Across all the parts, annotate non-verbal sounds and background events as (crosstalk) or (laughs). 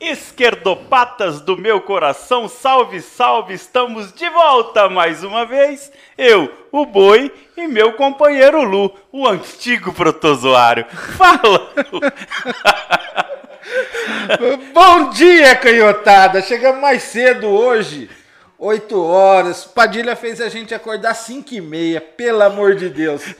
Esquerdopatas do meu coração, salve, salve, estamos de volta mais uma vez. Eu, o Boi e meu companheiro Lu, o antigo protozoário. (laughs) Fala! (laughs) Bom dia, canhotada! Chegamos mais cedo hoje, 8 horas. Padilha fez a gente acordar 5 e meia, pelo amor de Deus.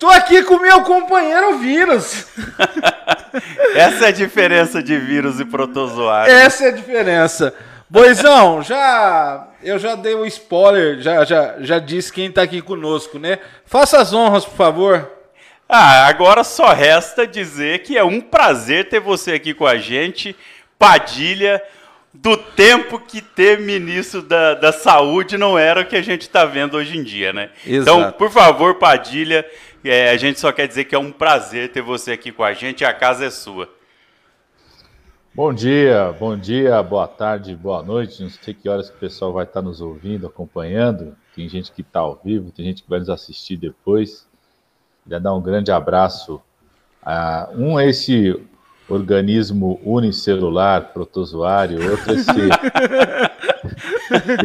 Tô aqui com meu companheiro vírus. (laughs) (laughs) Essa é a diferença de vírus e protozoário. Essa é a diferença. Boizão, já eu já dei o um spoiler, já, já, já disse quem tá aqui conosco, né? Faça as honras, por favor. Ah, agora só resta dizer que é um prazer ter você aqui com a gente, Padilha, do tempo que ter ministro da, da saúde não era o que a gente está vendo hoje em dia, né? Exato. Então, por favor, Padilha, é, a gente só quer dizer que é um prazer ter você aqui com a gente. A casa é sua. Bom dia, bom dia, boa tarde, boa noite. Não sei que horas que o pessoal vai estar nos ouvindo, acompanhando. Tem gente que está ao vivo, tem gente que vai nos assistir depois. Queria dar um grande abraço a um esse organismo unicelular, protozoário, outro esse,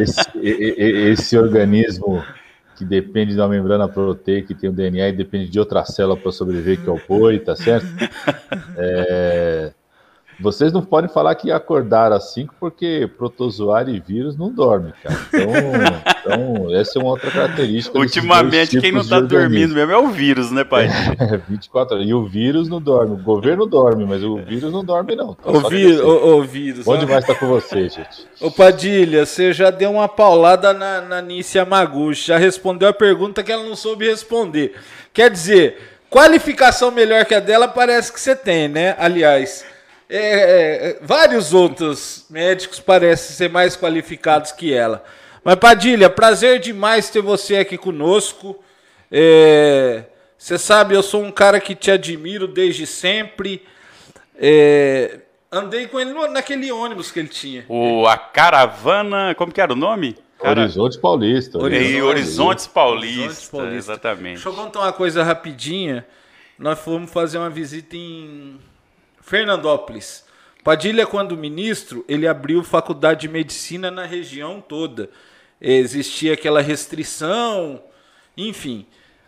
(laughs) esse, esse organismo que depende de uma membrana proteica, que tem o DNA e depende de outra célula para sobreviver, que é o boi, tá certo? (laughs) É, vocês não podem falar que acordaram às 5 porque protozoário e vírus não dormem, cara. Então, então essa é uma outra característica. Ultimamente, quem não está dormindo mesmo é o vírus, né, pai? (laughs) É, 24 horas. E o vírus não dorme. O governo dorme, mas o vírus não dorme, não. Então, o, vi o, o, vírus. Onde mais está com você, gente? Ô, Padilha, você já deu uma paulada na, na Nícia Maguchi. Já respondeu a pergunta que ela não soube responder. Quer dizer, qualificação melhor que a dela parece que você tem, né? Aliás. É, é, vários outros médicos parecem ser mais qualificados que ela. Mas, Padilha, prazer demais ter você aqui conosco. É, você sabe, eu sou um cara que te admiro desde sempre. É, andei com ele naquele ônibus que ele tinha. O, a caravana, como que era o nome? Cara... Horizontes Paulista. Horizontes, Horizontes Paulista, Paulista, exatamente. Deixa eu contar uma coisa rapidinha. Nós fomos fazer uma visita em Fernandópolis. Padilha, quando ministro, ele abriu faculdade de medicina na região toda. Existia aquela restrição, enfim.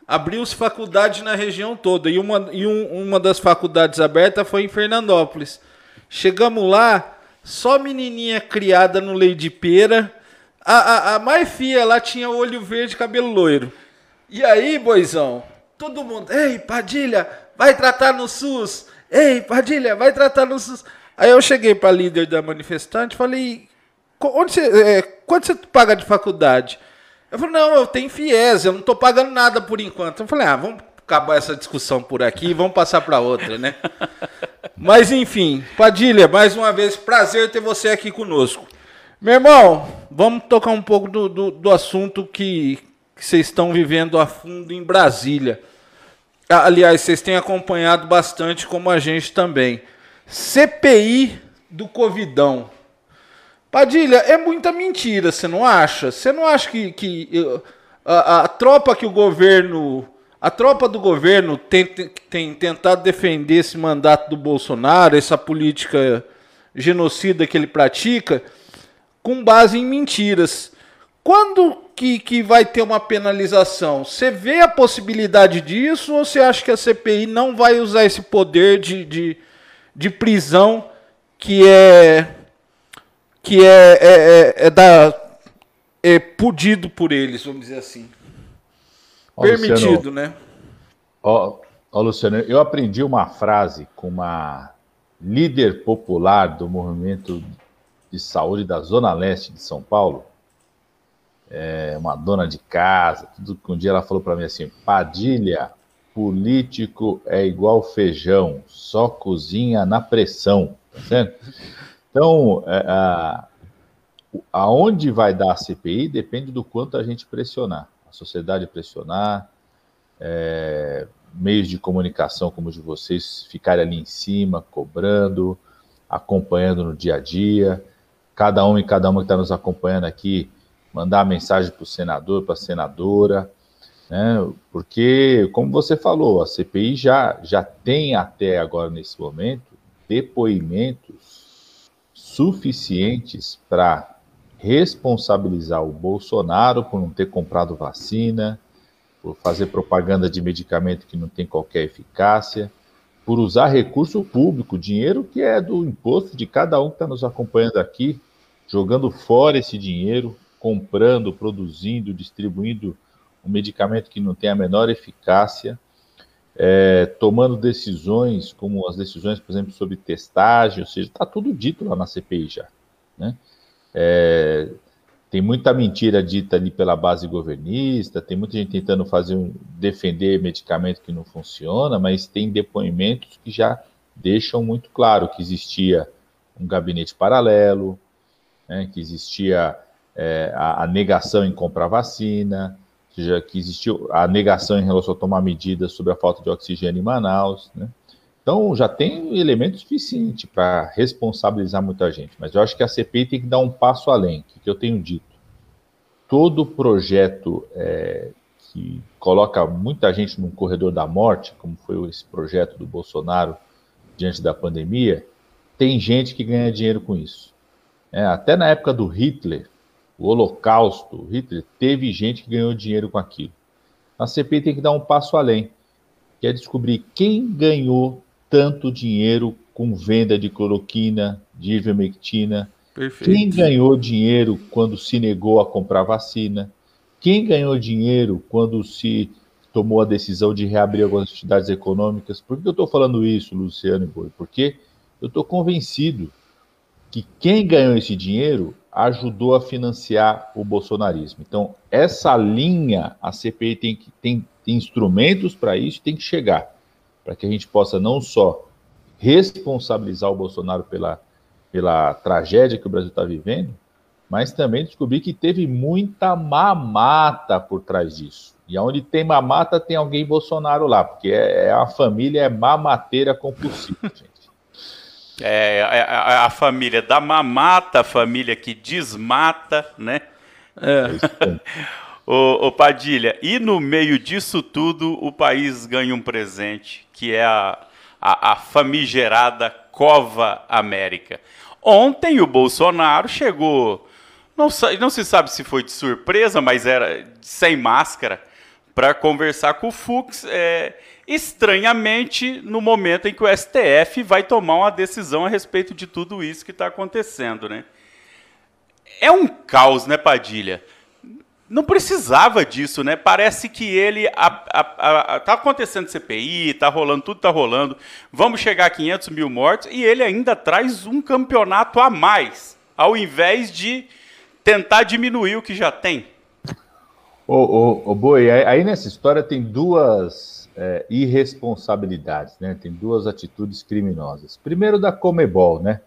Abriu-se faculdade na região toda. E, uma, e um, uma das faculdades abertas foi em Fernandópolis. Chegamos lá, só menininha criada no leite de pera. A, a, a mais fia lá tinha olho verde cabelo loiro. E aí, boizão, todo mundo, ei, Padilha, vai tratar no SUS. Ei, Padilha, vai tratar no SUS. Aí eu cheguei para líder da manifestante falei, onde você, é, quanto você paga de faculdade? Eu falei, não, eu tenho FIES, eu não estou pagando nada por enquanto. Eu falei, ah, vamos acabar essa discussão por aqui e vamos passar para outra, né? (laughs) Mas enfim, Padilha, mais uma vez, prazer ter você aqui conosco. Meu irmão, vamos tocar um pouco do, do, do assunto que, que vocês estão vivendo a fundo em Brasília. Aliás, vocês têm acompanhado bastante, como a gente também. CPI do Covidão. Padilha, é muita mentira, você não acha? Você não acha que, que a, a, tropa que o governo. A tropa do governo tem, tem tentado defender esse mandato do Bolsonaro, essa política genocida que ele pratica, com base em mentiras. Quando que, que vai ter uma penalização? Você vê a possibilidade disso ou você acha que a CPI não vai usar esse poder de, de, de prisão que é que é, é, é, é, da, é pudido por eles, vamos dizer assim? Ó, Permitido, Luciano, né? Ó, ó, Luciano, eu aprendi uma frase com uma líder popular do movimento de saúde da Zona Leste de São Paulo, é, uma dona de casa, tudo que um dia ela falou para mim assim, Padilha, político é igual feijão, só cozinha na pressão, tá certo? Então, é, a, aonde vai dar a CPI depende do quanto a gente pressionar, a sociedade pressionar, é, meios de comunicação como o de vocês ficarem ali em cima, cobrando, acompanhando no dia a dia, cada um e cada uma que está nos acompanhando aqui, mandar mensagem para o senador, para a senadora, né? porque, como você falou, a CPI já, já tem até agora, nesse momento, depoimentos suficientes para responsabilizar o Bolsonaro por não ter comprado vacina, por fazer propaganda de medicamento que não tem qualquer eficácia, por usar recurso público, dinheiro que é do imposto de cada um que está nos acompanhando aqui, jogando fora esse dinheiro, comprando, produzindo, distribuindo um medicamento que não tem a menor eficácia, é, tomando decisões, como as decisões, por exemplo, sobre testagem, ou seja, está tudo dito lá na CPI já. Né? É, tem muita mentira dita ali pela base governista, tem muita gente tentando fazer um, defender medicamento que não funciona, mas tem depoimentos que já deixam muito claro que existia um gabinete paralelo, né, que existia é, a, a, negação em comprar vacina, seja, que existiu a negação em relação a tomar medidas sobre a falta de oxigênio em Manaus, né? Então já tem elemento suficiente para responsabilizar muita gente, mas eu acho que a CPI tem que dar um passo além, que eu tenho dito. Todo projeto é, que coloca muita gente num corredor da morte, como foi esse projeto do Bolsonaro diante da pandemia, tem gente que ganha dinheiro com isso. É, até na época do Hitler, o Holocausto, Hitler, teve gente que ganhou dinheiro com aquilo. A CPI tem que dar um passo além, que é descobrir quem ganhou tanto dinheiro com venda de cloroquina, de ivermectina? Perfeito. Quem ganhou dinheiro quando se negou a comprar vacina? Quem ganhou dinheiro quando se tomou a decisão de reabrir algumas atividades econômicas? Por que eu estou falando isso, Luciano e Boi? Porque eu estou convencido que quem ganhou esse dinheiro ajudou a financiar o bolsonarismo. Então, essa linha, a CPI tem, que, tem, tem instrumentos para isso, tem que chegar para que a gente possa não só responsabilizar o Bolsonaro pela, pela tragédia que o Brasil está vivendo, mas também descobrir que teve muita mamata por trás disso. E onde tem mamata, tem alguém Bolsonaro lá, porque é, é a família é mamateira compulsiva, (laughs) gente. É, é, é a, a, família da mamata, a família que desmata, né? É. (laughs) Ô, ô, Padilha, e no meio disso tudo, o país ganha um presente, que é a, a, a famigerada Cova América. Ontem o Bolsonaro chegou, não, não se sabe se foi de surpresa, mas era sem máscara, para conversar com o Fux, é, estranhamente no momento em que o STF vai tomar uma decisão a respeito de tudo isso que está acontecendo. Né? É um caos, né, Padilha? não precisava disso, né? Parece que ele a, a, a, tá acontecendo CPI, tá rolando, tudo tá rolando. Vamos chegar a 500 mil mortes e ele ainda traz um campeonato a mais, ao invés de tentar diminuir o que já tem. Ô, ô, ô Boi, aí nessa história tem duas é, irresponsabilidades, né? Tem duas atitudes criminosas. Primeiro da Comebol, né?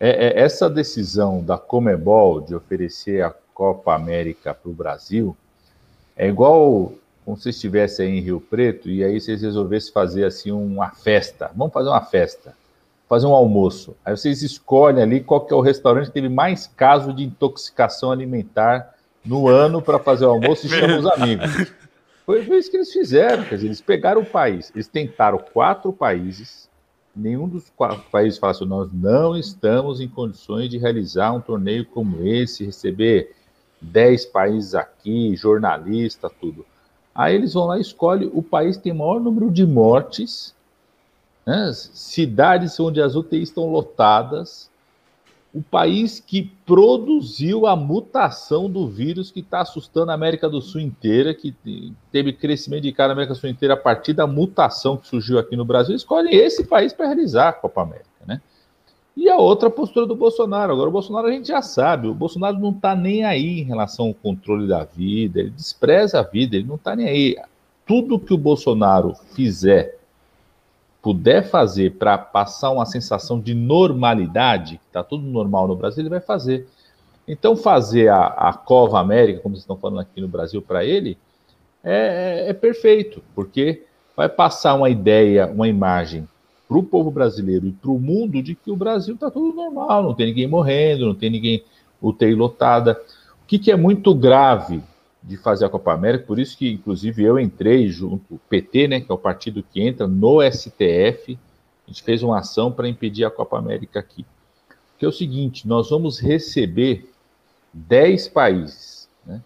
É, é, essa decisão da Comebol de oferecer a Copa América para o Brasil, é igual como se estivesse aí em Rio Preto e aí vocês resolvessem fazer assim uma festa. Vamos fazer uma festa, fazer um almoço. Aí vocês escolhem ali qual que é o restaurante que teve mais caso de intoxicação alimentar no ano para fazer o almoço e chamam os amigos. Foi, isso que eles fizeram, quer dizer, eles pegaram o país, eles tentaram quatro países, nenhum dos quatro países falou assim, nós não estamos em condições de realizar um torneio como esse, receber 10 países aqui, jornalista, tudo. Aí eles vão lá e escolhem o país que tem maior número de mortes, né? cidades onde as UTIs estão lotadas, o país que produziu a mutação do vírus que está assustando a América do Sul inteira, que teve crescimento de cara na América do Sul inteira a partir da mutação que surgiu aqui no Brasil, escolhem esse país para realizar a Copa América, né? E a outra postura do Bolsonaro. Agora, o Bolsonaro a gente já sabe, o Bolsonaro não está nem aí em relação ao controle da vida, ele despreza a vida, ele não está nem aí. Tudo que o Bolsonaro fizer, puder fazer para passar uma sensação de normalidade, que está tudo normal no Brasil, ele vai fazer. Então, fazer a, a Cova América, como vocês estão falando aqui no Brasil, para ele, é, é, é perfeito, porque vai passar uma ideia, uma imagem para o povo brasileiro e para o mundo de que o Brasil está tudo normal, não tem ninguém morrendo, não tem ninguém UTI lotada. O que, que é muito grave de fazer a Copa América, por isso que, inclusive, eu entrei junto, o PT, né, que é o partido que entra no STF, a gente fez uma ação para impedir a Copa América aqui. que é o seguinte: nós vamos receber 10 países. Né?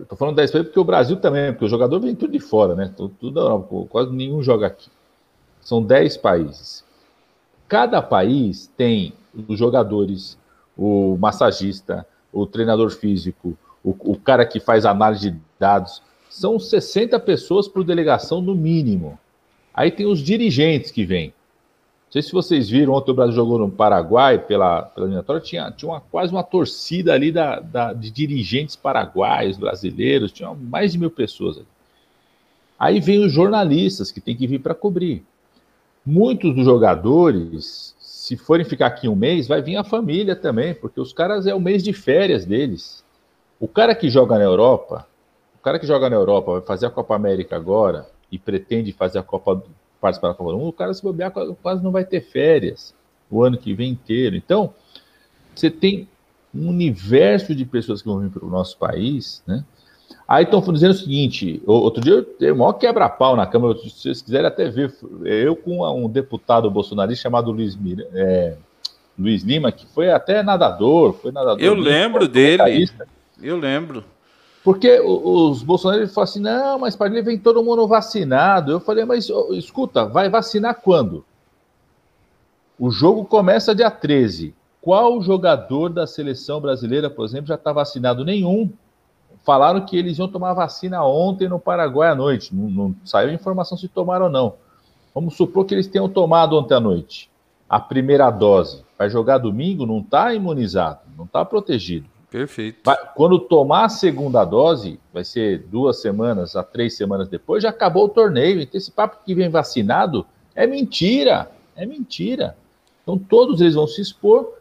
Estou é, falando 10 países porque o Brasil também, porque o jogador vem tudo de fora, né? Tudo, tudo, quase nenhum joga aqui. São 10 países. Cada país tem os jogadores, o massagista, o treinador físico, o, o cara que faz análise de dados. São 60 pessoas por delegação no mínimo. Aí tem os dirigentes que vêm. Não sei se vocês viram, ontem o Brasil jogou no Paraguai pela, pela eliminatória, tinha, tinha uma, quase uma torcida ali da, da, de dirigentes paraguaios, brasileiros, tinha mais de mil pessoas ali. Aí vem os jornalistas que tem que vir para cobrir. Muitos dos jogadores, se forem ficar aqui um mês, vai vir a família também, porque os caras é o mês de férias deles. O cara que joga na Europa, o cara que joga na Europa vai fazer a Copa América agora e pretende fazer a Copa participar da Copa do Mundo, o cara se bobear quase não vai ter férias o ano que vem inteiro. Então, você tem um universo de pessoas que vão vir para o nosso país, né? Aí estão dizendo o seguinte: outro dia eu dei o maior quebra-pau na Câmara, se vocês quiserem até ver, eu com um deputado bolsonarista chamado Luiz, é, Luiz Lima, que foi até nadador, foi nadador. Eu lembro dele. Eu lembro. Porque os bolsonaristas falam assim: não, mas para ele vem todo mundo vacinado. Eu falei, mas escuta, vai vacinar quando? O jogo começa dia 13. Qual jogador da seleção brasileira, por exemplo, já está vacinado? Nenhum. Falaram que eles iam tomar vacina ontem no Paraguai à noite. Não, não saiu informação se tomaram ou não. Vamos supor que eles tenham tomado ontem à noite a primeira dose. Vai jogar domingo, não está imunizado, não está protegido. Perfeito. Quando tomar a segunda dose, vai ser duas semanas a três semanas depois, já acabou o torneio. Então, esse papo que vem vacinado é mentira. É mentira. Então, todos eles vão se expor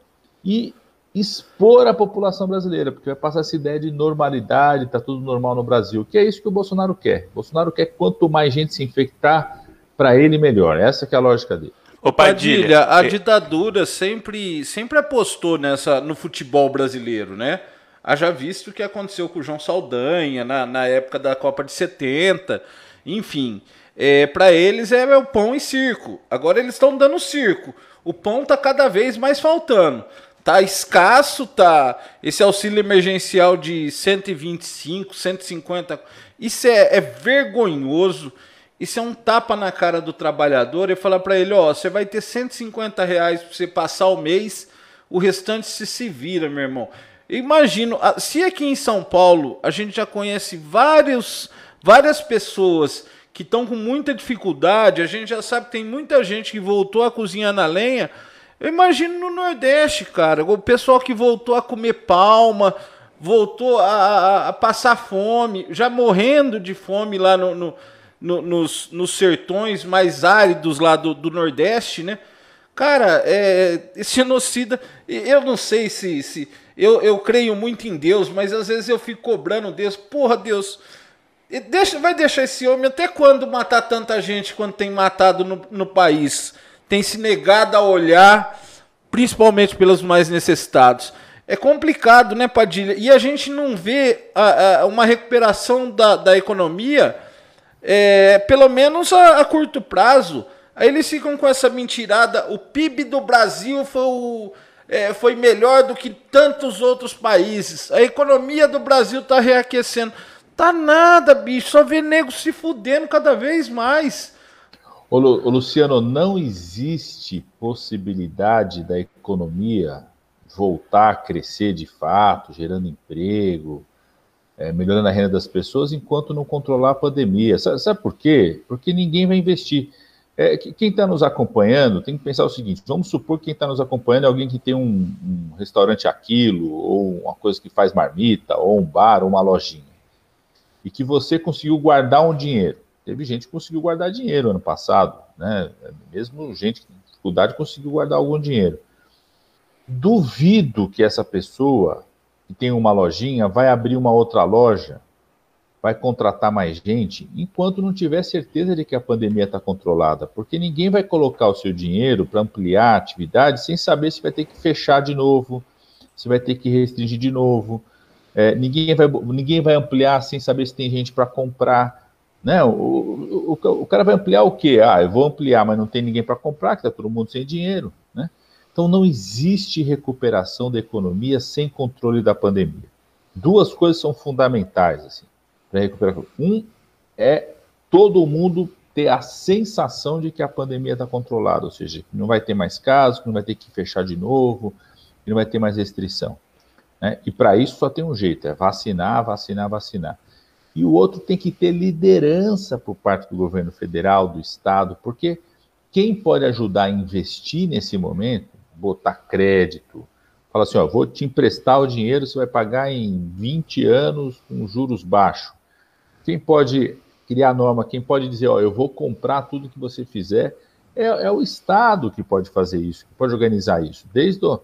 e expor a população brasileira, porque vai passar essa ideia de normalidade, está tudo normal no Brasil, que é isso que o Bolsonaro quer. O Bolsonaro quer quanto mais gente se infectar, para ele melhor. Essa é a lógica dele. Ô Padilha, a é- ditadura sempre, sempre apostou nessa no futebol brasileiro, né? Haja visto o que aconteceu com o João Saldanha na, na época da Copa de 70, enfim. É, para eles é o pão e circo. Agora eles estão dando circo. O pão está cada vez mais faltando. Tá escasso, tá esse auxílio emergencial de 125, 150. Isso é, é vergonhoso. Isso é um tapa na cara do trabalhador e falar para ele, ó, você vai ter 150 reais para você passar o mês, o restante se se vira, meu irmão. Imagino, se aqui em São Paulo a gente já conhece vários, várias pessoas que estão com muita dificuldade, a gente já sabe que tem muita gente que voltou a cozinhar na lenha, eu imagino no Nordeste, cara, o pessoal que voltou a comer palma, voltou a, a, a passar fome, já morrendo de fome lá no, no, no, nos, nos sertões mais áridos lá do, do Nordeste, né? Cara, é, esse genocida, eu não sei se. se eu, eu creio muito em Deus, mas às vezes eu fico cobrando Deus. Porra, Deus, deixa, vai deixar esse homem até quando matar tanta gente quanto tem matado no, no país? tem se negado a olhar, principalmente pelos mais necessitados. É complicado, né, Padilha? E a gente não vê a, a, uma recuperação da, da economia, é, pelo menos a, a, curto prazo. Aí eles ficam com essa mentirada: o PIB do Brasil foi, o, é, foi melhor do que tantos outros países. A economia do Brasil está reaquecendo. Tá nada, bicho. Só vê nego se fudendo cada vez mais. Ô, Lu, Luciano, não existe possibilidade da economia voltar a crescer de fato, gerando emprego, é, melhorando a renda das pessoas, enquanto não controlar a pandemia. Sabe, sabe por quê? Porque ninguém vai investir. É, quem está nos acompanhando tem que pensar o seguinte: vamos supor que quem está nos acompanhando é alguém que tem um, um, restaurante aquilo, ou uma coisa que faz marmita, ou um bar, ou uma lojinha, e que você conseguiu guardar um dinheiro. Teve gente que conseguiu guardar dinheiro ano passado, né? Mesmo gente tem dificuldade conseguiu guardar algum dinheiro. Duvido que essa pessoa que tem uma lojinha vai abrir uma outra loja, vai contratar mais gente, enquanto não tiver certeza de que a pandemia está controlada, porque ninguém vai colocar o seu dinheiro para ampliar a atividade sem saber se vai ter que fechar de novo, se vai ter que restringir de novo. É, ninguém, vai, ninguém vai ampliar sem saber se tem gente para comprar. Né? O, o, o, o, cara vai ampliar o quê? Ah, eu vou ampliar, mas não tem ninguém para comprar, que está todo mundo sem dinheiro. Então não existe recuperação da economia sem controle da pandemia. Duas coisas são fundamentais assim, para recuperar. Um é todo mundo ter a sensação de que a pandemia está controlada, ou seja, que não vai ter mais casos, que não vai ter que fechar de novo, que não vai ter mais restrição. Né? E para isso só tem um jeito: é vacinar, vacinar, vacinar. E o outro tem que ter liderança por parte do governo federal, do estado, porque quem pode ajudar a investir nesse momento, botar crédito, fala assim: ó, vou te emprestar o dinheiro, você vai pagar em 20 anos com juros baixos. Quem pode criar norma, quem pode dizer, ó, eu vou comprar tudo que você fizer, é, é o Estado que pode fazer isso, que pode organizar isso. Desde o,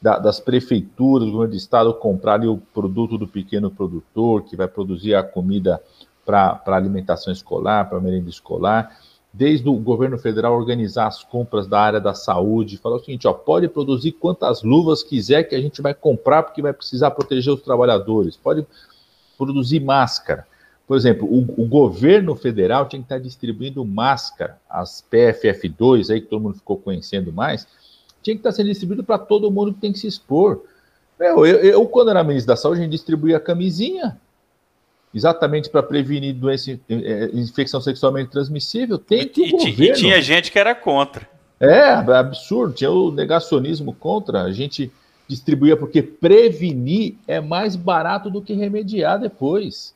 da, das prefeituras, do governo do Estado comprar o produto do pequeno produtor, que vai produzir a comida para alimentação escolar, para merenda escolar, desde o governo federal organizar as compras da área da saúde, falar o seguinte, ó, pode produzir quantas luvas quiser que a gente vai comprar porque vai precisar proteger os trabalhadores, pode produzir máscara. Por exemplo, o, o, governo federal tinha que estar distribuindo máscara, as PFF2, aí que todo mundo ficou conhecendo mais, tinha que estar sendo distribuído para todo mundo que tem que se expor. Eu, eu, eu, quando era ministro da Saúde, a gente distribuía camisinha, exatamente para prevenir doença, é, infecção sexualmente transmissível. Tem que o e, governo... e tinha gente que era contra. É, absurdo, tinha o negacionismo contra, a gente distribuía porque prevenir é mais barato do que remediar depois.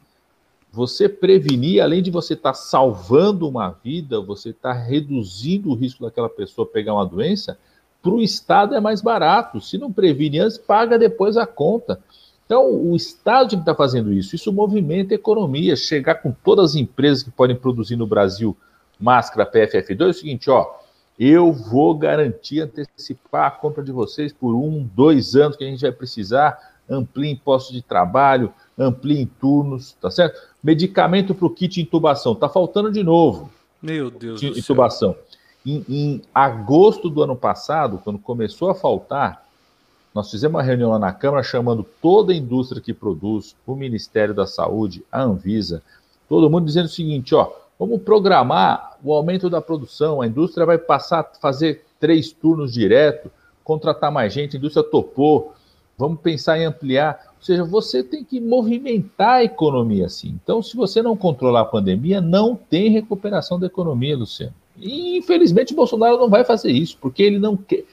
Você prevenir, além de você estar tá salvando uma vida, você está reduzindo o risco daquela pessoa pegar uma doença, para o Estado é mais barato. Se não previne antes, paga depois a conta. Então, o Estado tem que estar tá fazendo isso. Isso movimenta a economia. Chegar com todas as empresas que podem produzir no Brasil máscara PFF2 é o seguinte: ó, eu vou garantir antecipar a compra de vocês por um, dois anos que a gente vai precisar. Amplie impostos de trabalho, amplie turnos, tá certo? Medicamento para o kit intubação, tá faltando de novo. Meu Deus do intubação. céu. Em, em agosto do ano passado, quando começou a faltar, nós fizemos uma reunião lá na Câmara chamando toda a indústria que produz, o Ministério da Saúde, a Anvisa, todo mundo dizendo o seguinte, ó, vamos programar o aumento da produção, a indústria vai passar a fazer três turnos direto, contratar mais gente, a indústria topou, vamos pensar em ampliar. Ou seja, você tem que movimentar a economia assim. Então, se você não controlar a pandemia, não tem recuperação da economia, Luciano. E, infelizmente, o Bolsonaro não vai fazer isso, porque ele não quer.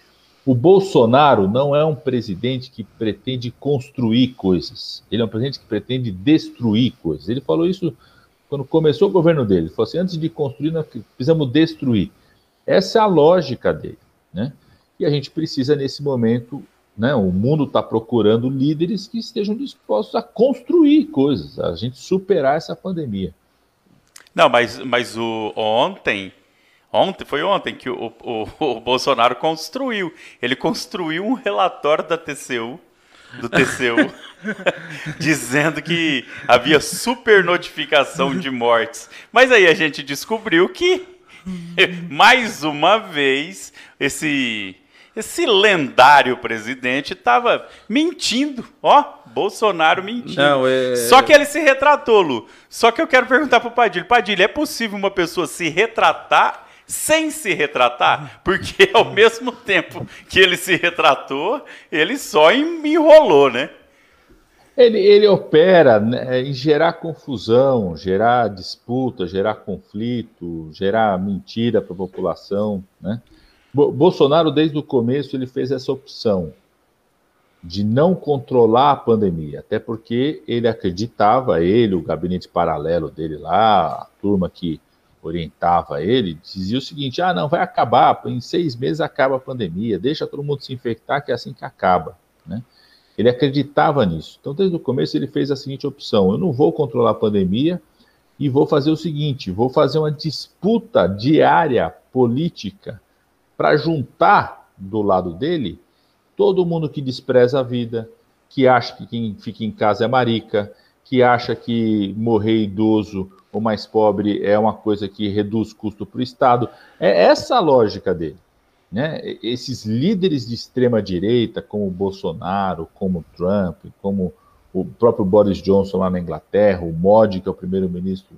O Bolsonaro não é um presidente que pretende construir coisas. Ele é um presidente que pretende destruir coisas. Ele falou isso quando começou o governo dele. Ele falou assim: antes de construir, nós precisamos destruir. Essa é a lógica dele. Né? E a gente precisa, nesse momento, né, o mundo está procurando líderes que estejam dispostos a construir coisas, a gente superar essa pandemia. Não, mas, mas o, ontem Ontem, foi ontem que o, o, o, (laughs) Bolsonaro construiu. Ele construiu um relatório da TCU, do TCU, (laughs) dizendo que havia super notificação de mortes. Mas aí a gente descobriu que, (laughs) mais uma vez, esse, esse lendário presidente estava mentindo. Ó, Bolsonaro mentindo. Não, é... Só que ele se retratou, Lu. Só que eu quero perguntar para o Padilha. Padilha, é possível uma pessoa se retratar sem se retratar, porque (laughs) ao mesmo tempo que ele se retratou, ele só enrolou, né? Ele, ele opera né, em gerar confusão, gerar disputa, gerar conflito, gerar mentira para a população. Né? Bolsonaro, desde o começo, ele fez essa opção de não controlar a pandemia, até porque ele acreditava, ele, o gabinete paralelo dele lá, a turma que orientava ele, dizia o seguinte: ah, não, vai acabar, em seis meses acaba a pandemia, deixa todo mundo se infectar, que é assim que acaba. Né? Ele acreditava nisso. Então, desde o começo, ele fez a seguinte opção: eu não vou controlar a pandemia e vou fazer o seguinte: vou fazer uma disputa diária política para juntar do lado dele todo mundo que despreza a vida, que acha que quem fica em casa é marica, que acha que morrer idoso ou mais pobre é uma coisa que reduz custo para o Estado. É essa a lógica dele. Né? Esses líderes de extrema direita, como Bolsonaro, como Trump, como o próprio Boris Johnson lá na Inglaterra, o Modi, que é o primeiro-ministro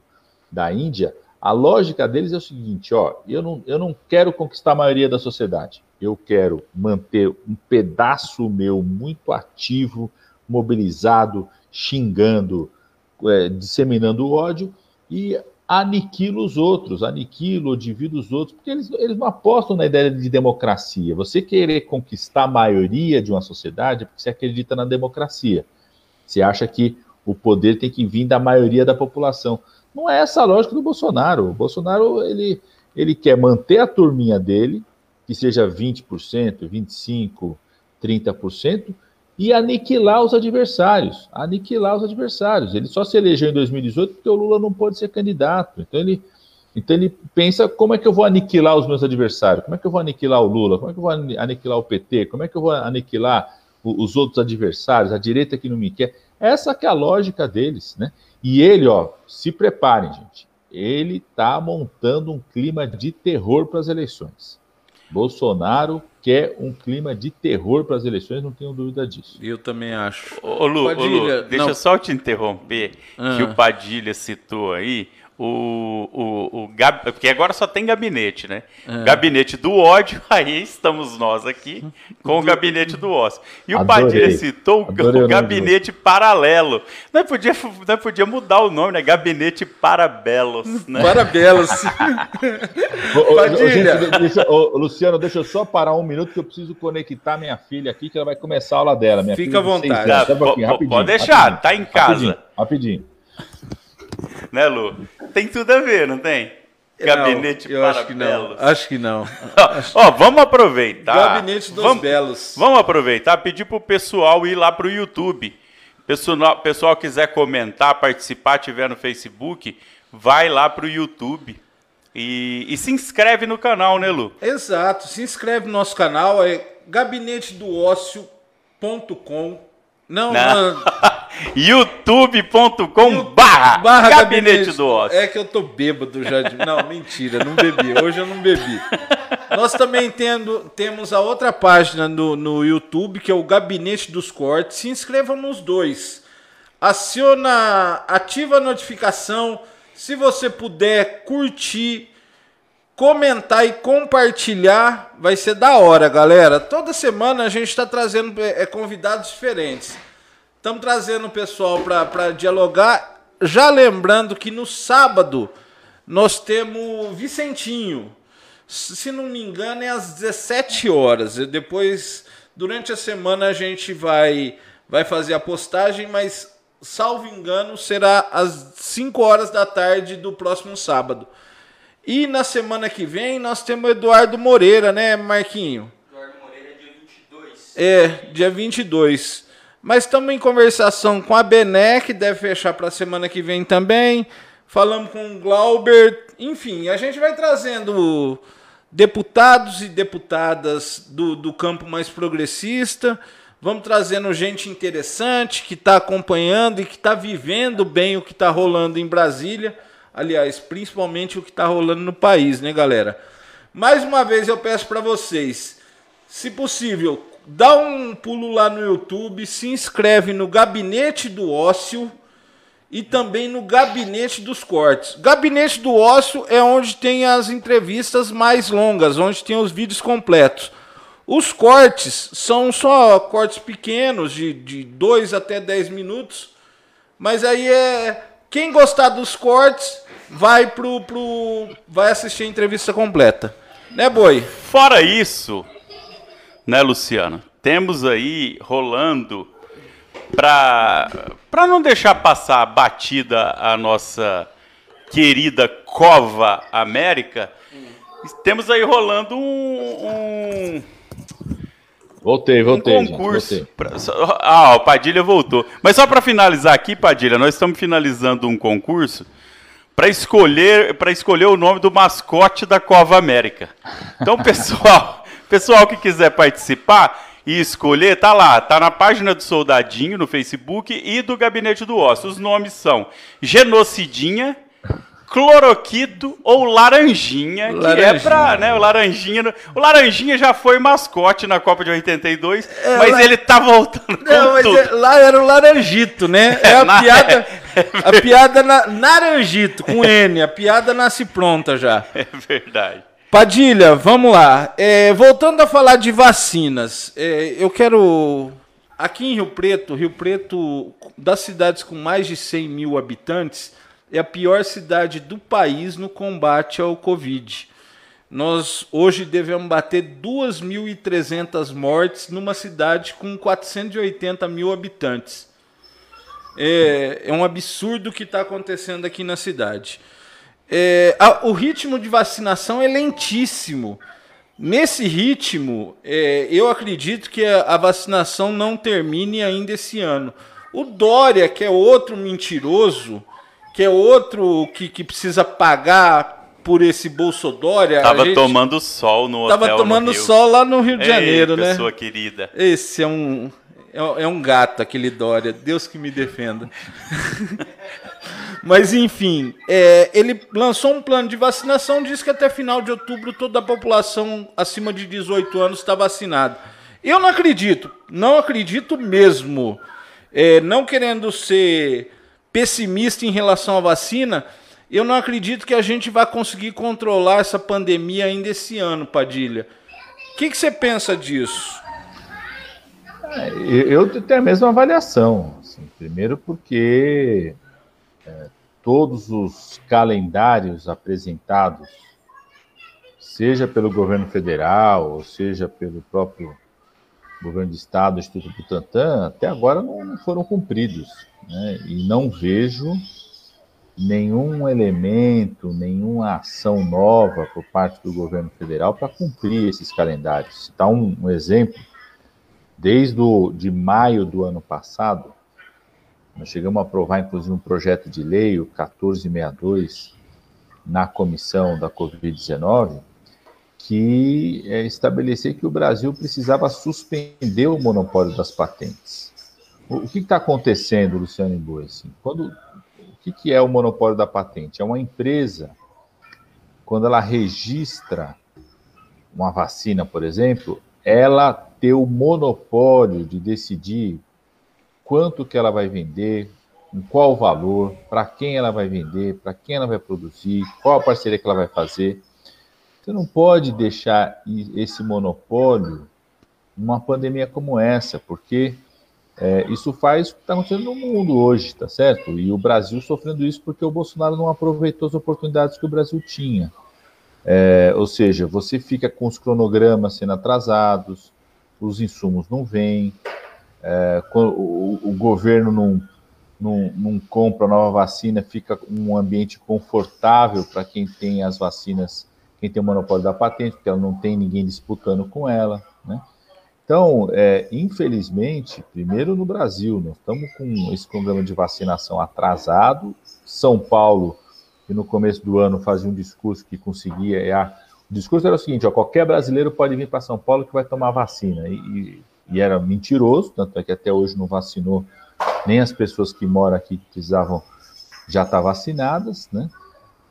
da Índia, A lógica deles é o seguinte: ó, eu não, eu não quero conquistar a maioria da sociedade. Eu quero manter um pedaço meu muito ativo, mobilizado, xingando, é, disseminando ódio e aniquilo os outros, aniquilo, divido os outros, porque eles, eles não apostam na ideia de democracia. Você querer conquistar a maioria de uma sociedade é porque você acredita na democracia. Você acha que o poder tem que vir da maioria da população. Não é essa a lógica do Bolsonaro. O Bolsonaro ele, ele quer manter a turminha dele, que seja 20%, 25%, 30%, e aniquilar os adversários. Aniquilar os adversários. Ele só se elegeu em 2018 porque o Lula não pode ser candidato. Então ele, então ele pensa como é que eu vou aniquilar os meus adversários? Como é que eu vou aniquilar o Lula? Como é que eu vou aniquilar o PT? Como é que eu vou aniquilar os outros adversários? A direita que não me quer? Essa que é a lógica deles, né? E ele, ó, se preparem, gente. Ele está montando um clima de terror para as eleições. Bolsonaro quer um clima de terror para as eleições, não tenho dúvida disso. Eu também acho. Ô, Lu, Padilha, ô, Lu deixa não. eu só te interromper, que o Padilha citou aí o, o, o gab... porque agora só tem gabinete, né? É. Gabinete do ódio, (laughs) aí estamos nós aqui com o (laughs) gabinete do ócio. E o Adorei. Padilha citou Adorei o, gabinete paralelo. Não podia, não podia mudar o nome, né? Gabinete Parabelos, né? Parabelos. (laughs) Padilha. Gente, deixa, ô, Luciano, deixa eu só parar um minuto que eu preciso conectar minha filha aqui, que ela vai começar a aula dela. Minha Fica à vontade. Ah, pode deixar, rapidinho, tá em casa. Rapidinho. rapidinho né, Lu? Tem tudo a ver, não tem? Gabinete não, eu acho que não. Acho que não. (laughs) Ó, vamos aproveitar. Gabinete dos vamos, Belos. Vamos aproveitar, pedir pro pessoal ir lá pro YouTube. Pessoal, pessoal quiser comentar, participar, tiver no Facebook, vai lá pro YouTube. E, e, se inscreve no canal, né, Lu? Exato, se inscreve no nosso canal, é gabinetedoócio.com não, não. (laughs) youtube.com barra gabinete do ócio. É que eu tô bêbado já. De... Não, mentira, não bebi. Hoje eu não bebi. Nós também tendo, temos a outra página no, no YouTube, que é o Gabinete dos Cortes. Se inscrevam nos dois. Aciona, ativa a notificação. Se você puder curtir, comentar e compartilhar vai ser da hora, galera. Toda semana a gente está trazendo é, é, convidados diferentes. Estamos trazendo o pessoal para dialogar. Já lembrando que no sábado nós temos Vicentinho. Se não me engano, é às 17 horas. Depois, durante a semana, a gente vai, vai fazer a postagem, mas salvo engano, será às 5 horas da tarde do próximo sábado. E na semana que vem nós temos o Eduardo Moreira, né, Marquinho? Eduardo Moreira é dia 22. É, dia 22. Mas estamos em conversação com a Bené, que deve fechar para a semana que vem também. Falamos com o Glauber. Enfim, a gente vai trazendo deputados e deputadas do, do campo mais progressista. Vamos trazendo gente interessante que está acompanhando e que está vivendo bem o que está rolando em Brasília aliás, principalmente o que está rolando no país, né, galera? Mais uma vez eu peço para vocês, se possível, dá um pulo lá no YouTube, se inscreve no Gabinete do Ócio e também no Gabinete dos Cortes. Gabinete do Ócio é onde tem as entrevistas mais longas, onde tem os vídeos completos. Os cortes são só cortes pequenos, de 2 até 10 minutos, mas aí é. Quem gostar dos cortes, vai pro, pro vai assistir a entrevista completa. Né, Boi? Fora isso, né, Luciano? Temos aí rolando para para não deixar passar batida a nossa querida Cova América, temos aí rolando um, um Voltei, voltei. Um concurso. Gente, voltei. Pra, ah, o Padilha voltou. Mas só para finalizar aqui, Padilha, nós estamos finalizando um concurso para escolher, para escolher o nome do mascote da Cova América. Então, pessoal, (laughs) pessoal que quiser participar e escolher, tá lá, tá na página do Soldadinho no Facebook e do Gabinete do Osso. Os nomes são Genocidinha, Cloroquito ou Laranjinha, laranjinha. que é pra, né, o Laranjinha, o Laranjinha já foi mascote na Copa de 82, é, mas lá... ele tá voltando Não, mas é, lá era o Laranjito, né? É, (laughs) é a piada, A piada na, naranjito, com N, a piada nasce pronta já. (laughs) É verdade. Padilha, vamos lá. É, voltando a falar de vacinas, é, eu quero. Aqui em Rio Preto, Rio Preto, das cidades com mais de 100 mil habitantes, é a pior cidade do país no combate ao Covid. Nós hoje devemos bater 2.300 mortes numa cidade com 480 mil habitantes. É, é um absurdo o que está acontecendo aqui na cidade. É, a, o ritmo de vacinação é lentíssimo. Nesse ritmo, é, eu acredito que a, a, vacinação não termine ainda esse ano. O Dória, que é outro mentiroso, que é outro que, que precisa pagar por esse Bolsodória. Tava tomando sol no hotel Tava tomando sol lá no Rio de Janeiro, Ei, né? Pessoa querida. Esse é um, é, é um gato, aquele Dória. Deus que me defenda. (laughs) Mas enfim, é, ele lançou um plano de vacinação, diz que até final de outubro toda a população acima de 18 anos está vacinada. Eu não acredito, não acredito mesmo. É, não querendo ser pessimista em relação à vacina, eu não acredito que a gente vai conseguir controlar essa pandemia ainda esse ano, Padilha. O que, que você pensa disso? É, eu tenho a mesma avaliação. Assim, primeiro porque é, todos os calendários apresentados, seja pelo governo federal, ou seja pelo próprio governo de estado, Instituto Butantan, até agora não foram cumpridos. Né? E não vejo nenhum elemento, nenhuma ação nova por parte do governo federal para cumprir esses calendários. Está um, um exemplo Desde o, de maio do ano passado, nós chegamos a aprovar, inclusive, um projeto de lei, o 1462, na comissão da Covid-19, que é, estabelecer que o Brasil precisava suspender o monopólio das patentes. O, o que está acontecendo, Luciano Boi? Assim, quando, o que, que é o monopólio da patente? É uma empresa, quando ela registra uma vacina, por exemplo, ela ter o monopólio de decidir quanto que ela vai vender, em qual valor, para quem ela vai vender, para quem ela vai produzir, qual a parceria que ela vai fazer. Você não pode deixar esse monopólio numa pandemia como essa, porque é, isso faz o que está acontecendo no mundo hoje, tá certo? E o Brasil sofrendo isso porque o Bolsonaro não aproveitou as oportunidades que o Brasil tinha. É, ou seja, você fica com os cronogramas sendo atrasados, os insumos não vêm, é, o, o, governo não, não, não compra nova vacina, fica um ambiente confortável para quem tem as vacinas, quem tem o monopólio da patente, porque ela não tem ninguém disputando com ela, né? Então, é, infelizmente, primeiro no Brasil, nós estamos com esse programa de vacinação atrasado. São Paulo, que no começo do ano fazia um discurso que conseguia, é a o discurso era o seguinte: ó, qualquer brasileiro pode vir para São Paulo que vai tomar vacina. E, e, era mentiroso, tanto é que até hoje não vacinou nem as pessoas que moram aqui que precisavam já estar tá vacinadas, né?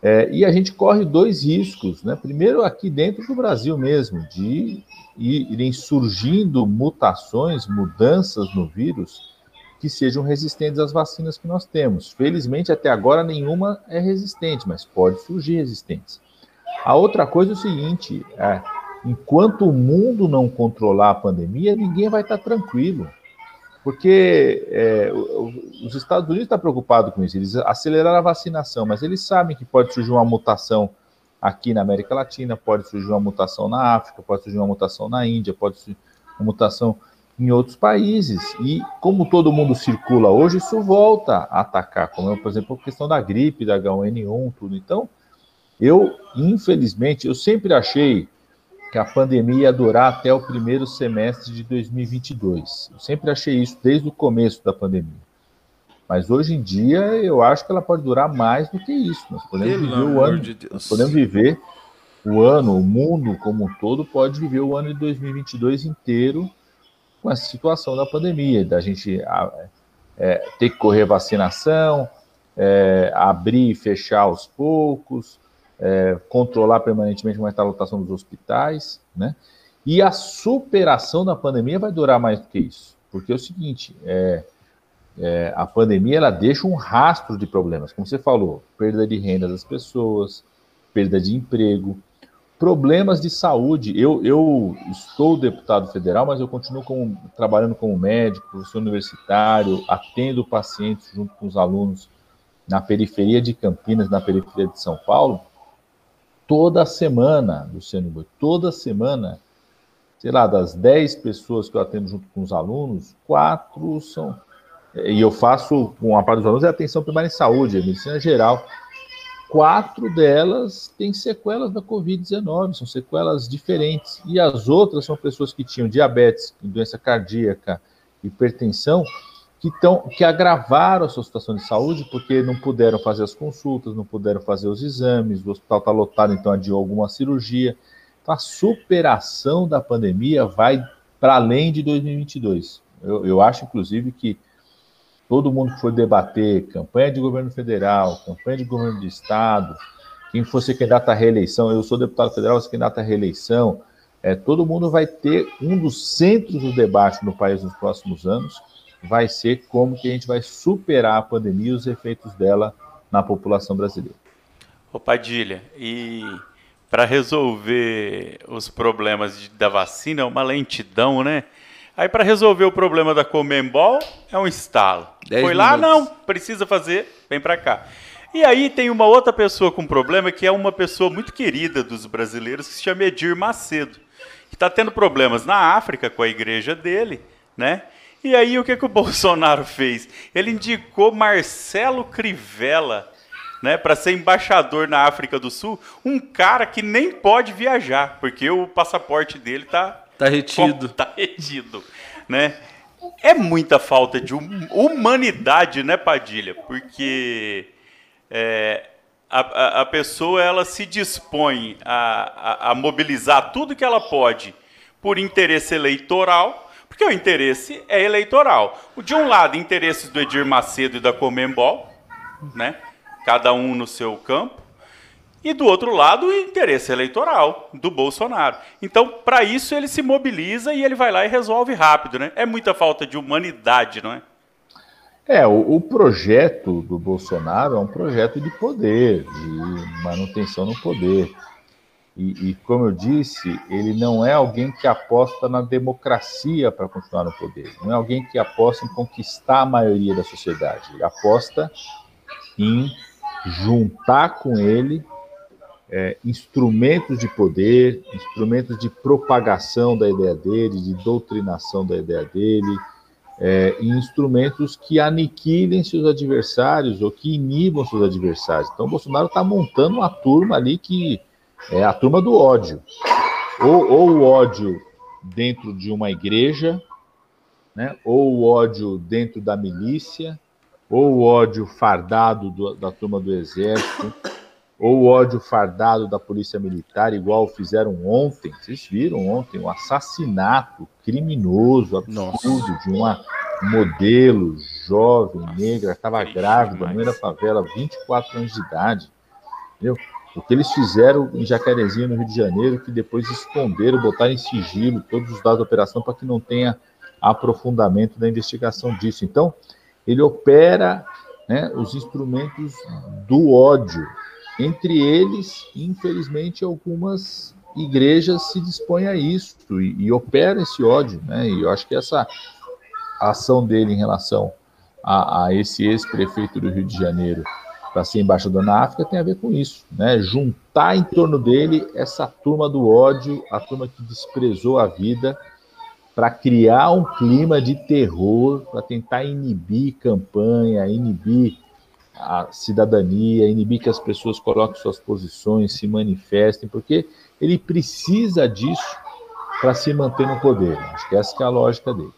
É, e a gente corre dois riscos, né? Primeiro, aqui dentro do Brasil mesmo, de irem surgindo mutações, mudanças no vírus que sejam resistentes às vacinas que nós temos. Felizmente, até agora, nenhuma é resistente, mas pode surgir resistência. A outra coisa é o seguinte: é, enquanto o mundo não controlar a pandemia, ninguém vai estar tranquilo. Porque é, os Estados Unidos estão preocupados com isso, eles aceleraram a vacinação, mas eles sabem que pode surgir uma mutação aqui na América Latina, pode surgir uma mutação na África, pode surgir uma mutação na Índia, pode surgir uma mutação em outros países. E como todo mundo circula hoje, isso volta a atacar, como por exemplo a questão da gripe, da H1N1, tudo. Então, eu, infelizmente, eu sempre achei que a pandemia ia durar até o primeiro semestre de 2022. Eu sempre achei isso desde o começo da pandemia. Mas hoje em dia eu acho que ela pode durar mais do que isso. Nós podemos Pelo viver o ano, de podemos viver o ano, o mundo como um todo pode viver o ano de 2022 inteiro com essa situação da pandemia, da gente é, ter que correr vacinação, é, abrir e fechar aos poucos, é, controlar permanentemente como está a lotação dos hospitais, né? E a superação da pandemia vai durar mais do que isso, porque é o seguinte, é, é, a pandemia ela deixa um rastro de problemas, como você falou, perda de renda das pessoas, perda de emprego, problemas de saúde. Eu, eu estou deputado federal, mas eu continuo como, trabalhando como médico, professor universitário, atendo pacientes junto com os alunos na periferia de Campinas, na periferia de São Paulo. Toda semana, Luciano, toda semana, sei lá, das 10 pessoas que eu atendo junto com os alunos, quatro são e eu faço com a parte dos alunos é atenção primária em saúde, medicina geral. Quatro delas têm sequelas da Covid-19, são sequelas diferentes. E as outras são pessoas que tinham diabetes, doença cardíaca, hipertensão, que, tão, que agravaram a sua situação de saúde porque não puderam fazer as consultas, não puderam fazer os exames, o hospital está lotado, então adiou alguma cirurgia. Então, a superação da pandemia vai para além de 2022. Eu, eu acho, inclusive, que todo mundo que for debater campanha de governo federal, campanha de governo de estado, quem for ser candidato à reeleição, eu sou deputado federal, sou candidato à reeleição, é, todo mundo vai ter um dos centros do debate no país nos próximos anos, vai ser como que a gente vai superar a pandemia e os efeitos dela na população brasileira. Ô Padilha, e para resolver os problemas de, da vacina, é uma lentidão, né? Aí para resolver o problema da Comembol é um estalo. Foi lá, não, precisa fazer, vem para cá. E aí tem uma outra pessoa com problema que é uma pessoa muito querida dos brasileiros que se chama Edir Macedo, que está tendo problemas na África com a igreja dele, né? E aí o que, que o Bolsonaro fez? Ele indicou Marcelo Crivella, né, para ser embaixador na África do Sul, um cara que nem pode viajar, porque o passaporte dele tá Tá retido. Tá retido, né? É muita falta de humanidade, né, Padilha? Porque é, a, a, pessoa ela se dispõe a, a, a mobilizar tudo que ela pode por interesse eleitoral, porque o interesse é eleitoral. De um lado, interesses do Edir Macedo e da Comembol, né? cada um no seu campo e do outro lado o interesse eleitoral do Bolsonaro. Então, para isso ele se mobiliza e ele vai lá e resolve rápido, né? É muita falta de humanidade, não é? É, o, o projeto do Bolsonaro é um projeto de poder, de manutenção no poder. E, e, como eu disse, ele não é alguém que aposta na democracia para continuar no poder. Não é alguém que aposta em conquistar a maioria da sociedade. Ele aposta em juntar com ele é, instrumentos de poder, instrumentos de propagação da ideia dele, de doutrinação da ideia dele, é, e instrumentos que aniquilem seus adversários ou que inibam seus adversários. Então, Bolsonaro está montando uma turma ali que é a turma do ódio. Ou, ou o ódio dentro de uma igreja, né, ou o ódio dentro da milícia, ou o ódio fardado do, da turma do exército ou o ódio fardado da polícia militar, igual fizeram ontem. Vocês viram ontem um assassinato criminoso, absurdo, Nossa. de uma modelo jovem, negra, estava grávida, meio da favela, 24 anos de idade. Entendeu? O que eles fizeram em Jacarezinho, no Rio de Janeiro, que depois esconderam, botaram em sigilo todos os dados da operação para que não tenha aprofundamento da investigação disso. Então, ele opera né, os instrumentos do ódio, entre eles, infelizmente, algumas igrejas se dispõem a isso e, e operam esse ódio, né? E eu acho que essa ação dele em relação a, a esse ex-prefeito do Rio de Janeiro para ser embaixador na África tem a ver com isso, né? Juntar em torno dele essa turma do ódio, a turma que desprezou a vida, para criar um clima de terror, para tentar inibir campanha, inibir a cidadania, inibir que as pessoas coloquem suas posições, se manifestem, porque ele precisa disso para se manter no poder. Acho que essa é a lógica dele.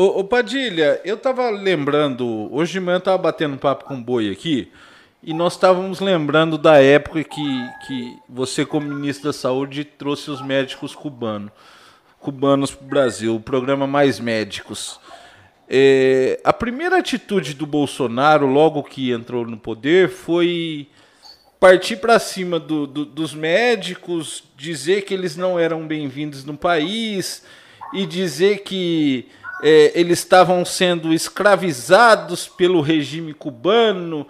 Ô, ô Padilha, eu estava lembrando, hoje de manhã eu estava batendo papo com o Boi aqui, e nós estávamos lembrando da época que, que você, como ministro da Saúde, trouxe os médicos cubanos cubanos para o Brasil, o programa Mais Médicos. É, a primeira atitude do Bolsonaro, logo que entrou no poder, foi partir para cima do, do, dos médicos, dizer que eles não eram bem-vindos no país e dizer que é, eles estavam sendo escravizados pelo regime cubano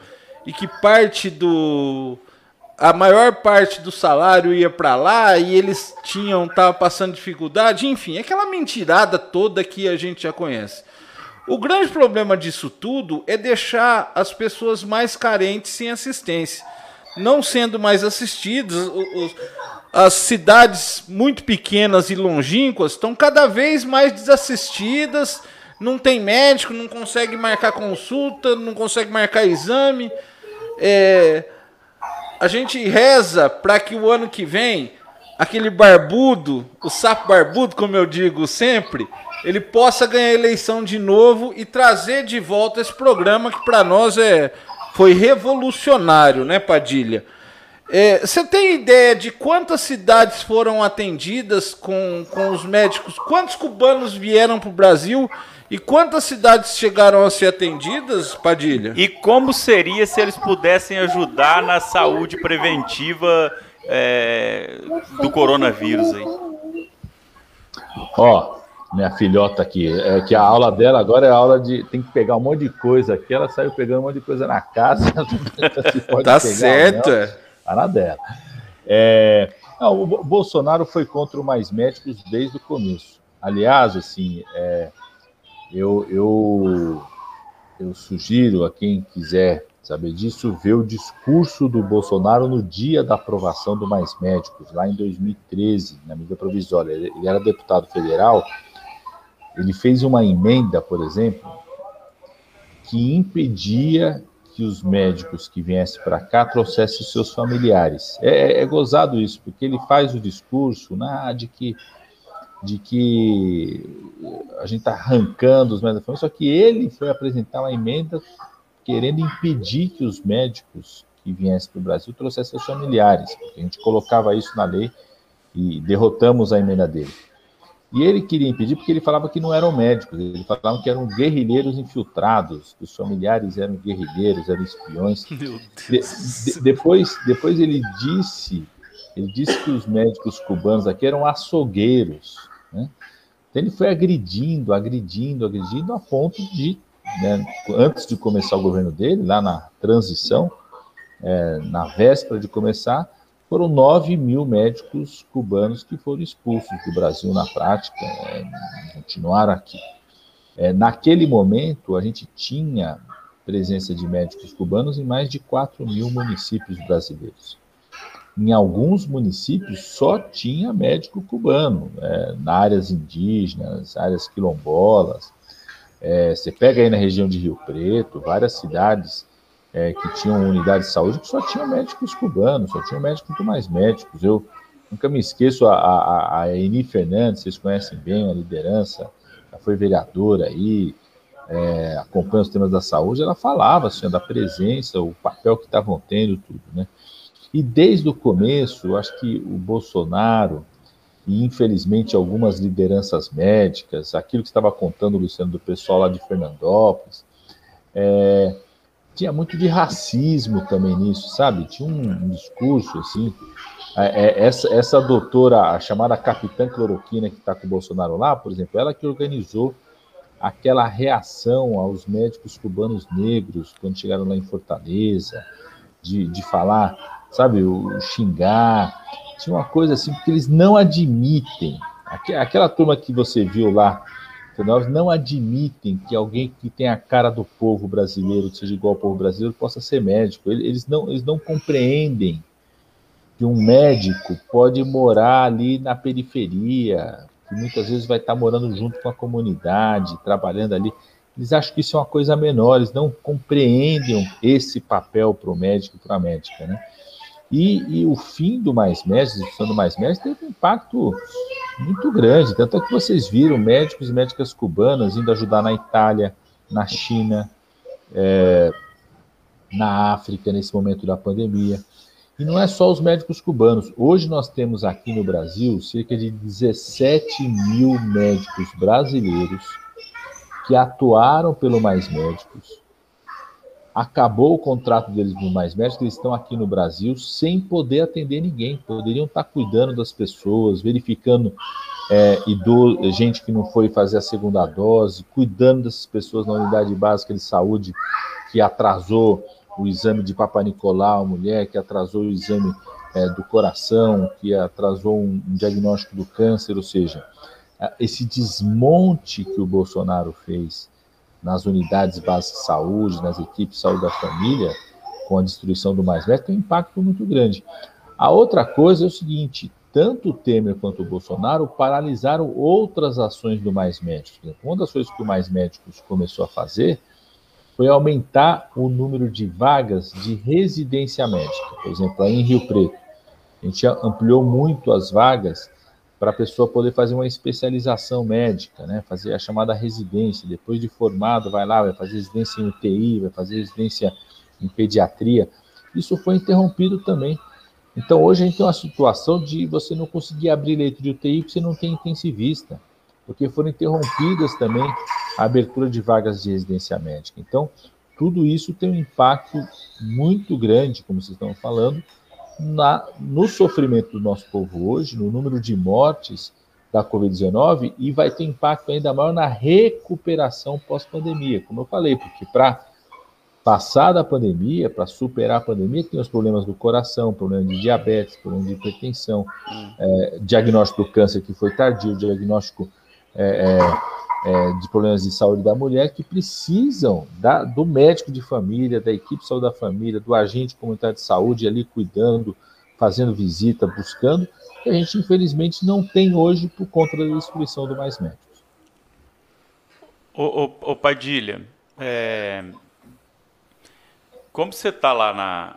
e que parte do a maior parte do salário ia para lá e eles tinham tava passando dificuldade, enfim, aquela mentirada toda que a gente já conhece. O grande problema disso tudo é deixar as pessoas mais carentes sem assistência, não sendo mais assistidas. Os, as cidades muito pequenas e longínquas estão cada vez mais desassistidas. Não tem médico, não consegue marcar consulta, não consegue marcar exame. É, a gente reza para que o ano que vem aquele barbudo, o sapo barbudo, como eu digo sempre, ele possa ganhar a eleição de novo e trazer de volta esse programa que para nós é foi revolucionário, né, Padilha? É, você tem ideia de quantas cidades foram atendidas com, com os médicos? Quantos cubanos vieram para o Brasil e quantas cidades chegaram a ser atendidas, Padilha? E como seria se eles pudessem ajudar na saúde preventiva é, do coronavírus aí? Ó, minha filhota aqui, é que a aula dela agora é a aula de tem que pegar um monte de coisa aqui. Ela saiu pegando um monte de coisa na casa. (laughs) tá certo. Não, tá na dela. É, não, o Bolsonaro foi contra o Mais Médicos desde o começo. Aliás, assim, é, eu, eu, eu sugiro a quem quiser saber disso ver o discurso do Bolsonaro no dia da aprovação do Mais Médicos, lá em 2013, na medida provisória. Ele era deputado federal, ele fez uma emenda, por exemplo, que impedia que os médicos que viessem para cá trouxessem seus familiares. É, é, gozado isso, porque ele faz o discurso né, de que de que a gente está arrancando os médicos, só que ele foi apresentar uma emenda querendo impedir que os médicos que viessem para o Brasil trouxessem seus familiares, a gente colocava isso na lei e derrotamos a emenda dele. E ele queria impedir porque ele falava que não eram médicos, ele falava que eram guerrilheiros infiltrados, que os familiares eram guerrilheiros, eram espiões. (laughs) De, de, depois, depois ele disse, ele disse que os médicos cubanos aqui eram açougueiros, né? Então ele foi agredindo, agredindo, agredindo, a ponto de, né, antes de começar o governo dele, lá na transição, é, na véspera de começar, foram 9 mil médicos cubanos que foram expulsos do Brasil na prática, é, continuaram aqui. É, naquele momento, a gente tinha presença de médicos cubanos em mais de 4 mil municípios brasileiros em alguns municípios só tinha médico cubano, é, na áreas indígenas, áreas quilombolas. É, você pega aí na região de Rio Preto, várias cidades é, que tinham unidade de saúde que só tinham médicos cubanos, só tinham médicos muito mais médicos. Eu nunca me esqueço a, a, a Eni Fernandes, vocês conhecem bem a liderança, ela foi vereadora aí, é, acompanha os temas da saúde, ela falava assim, da presença, o papel que estavam tendo, tudo, né? E desde o começo, eu acho que o Bolsonaro, e infelizmente algumas lideranças médicas, aquilo que estava contando Luciano do pessoal lá de Fernandópolis, é, tinha muito de racismo também nisso, sabe? Tinha um, discurso assim. É, é, essa, essa doutora, a chamada Capitã Cloroquina, que está com o Bolsonaro lá, por exemplo, ela que organizou aquela reação aos médicos cubanos negros quando chegaram lá em Fortaleza, de, de falar sabe, o xingar. Tinha uma coisa assim, porque eles não admitem. Aquela turma que você viu lá, nós não admitem que alguém que tem a cara do povo brasileiro, seja igual ao povo brasileiro, possa ser médico. Eles não, eles não compreendem que um médico pode morar ali na periferia, que muitas vezes vai estar morando junto com a comunidade, trabalhando ali. Eles acham que isso é uma coisa menor, eles não compreendem esse papel para o médico e para a médica, né? E, e, o fim do Mais Médicos, a do Mais Médicos, teve um impacto muito grande. Tanto é que vocês viram médicos e médicas cubanas indo ajudar na Itália, na China, é, na África, nesse momento da pandemia. E não é só os médicos cubanos. Hoje nós temos aqui no Brasil cerca de 17 mil médicos brasileiros que atuaram pelo Mais Médicos, acabou o contrato deles no Mais Médicos, eles estão aqui no Brasil sem poder atender ninguém, poderiam estar cuidando das pessoas, verificando é, idoso, gente que não foi fazer a segunda dose, cuidando dessas pessoas na unidade básica de saúde que atrasou o exame de Papa Nicolau, mulher que atrasou o exame é, do coração, que atrasou um, um, diagnóstico do câncer, ou seja, esse desmonte que o Bolsonaro fez nas unidades básicas de saúde, nas equipes de saúde da família, com a destruição do mais velho, tem um impacto muito grande. A outra coisa é o seguinte: tanto o Temer quanto o Bolsonaro paralisaram outras ações do Mais Médicos. Uma das coisas que o Mais Médicos começou a fazer foi aumentar o número de vagas de residência médica. Por exemplo, aí em Rio Preto, a gente ampliou muito as vagas para a pessoa poder fazer uma especialização médica, né? fazer a chamada residência. Depois de formado, vai lá, vai fazer residência em UTI, vai fazer residência em pediatria. Isso foi interrompido também então, hoje a gente tem uma situação de você não conseguir abrir leito de UTI porque você não tem intensivista, porque foram interrompidas também a abertura de vagas de residência médica. Então, tudo isso tem um impacto muito grande, como vocês estão falando, na, no sofrimento do nosso povo hoje, no número de mortes da Covid-19 e vai ter impacto ainda maior na recuperação pós-pandemia, como eu falei, porque para passada a pandemia, para superar a pandemia, tem os problemas do coração, problema de diabetes, problema de hipertensão, é, diagnóstico do câncer que foi tardio, diagnóstico é, é, é, de problemas de saúde da mulher, que precisam da, do médico de família, da equipe de saúde da família, do agente comunitário de saúde ali cuidando, fazendo visita, buscando, que a gente infelizmente não tem hoje por conta da destruição do Mais Médicos. Ô Padilha, é, como você está lá na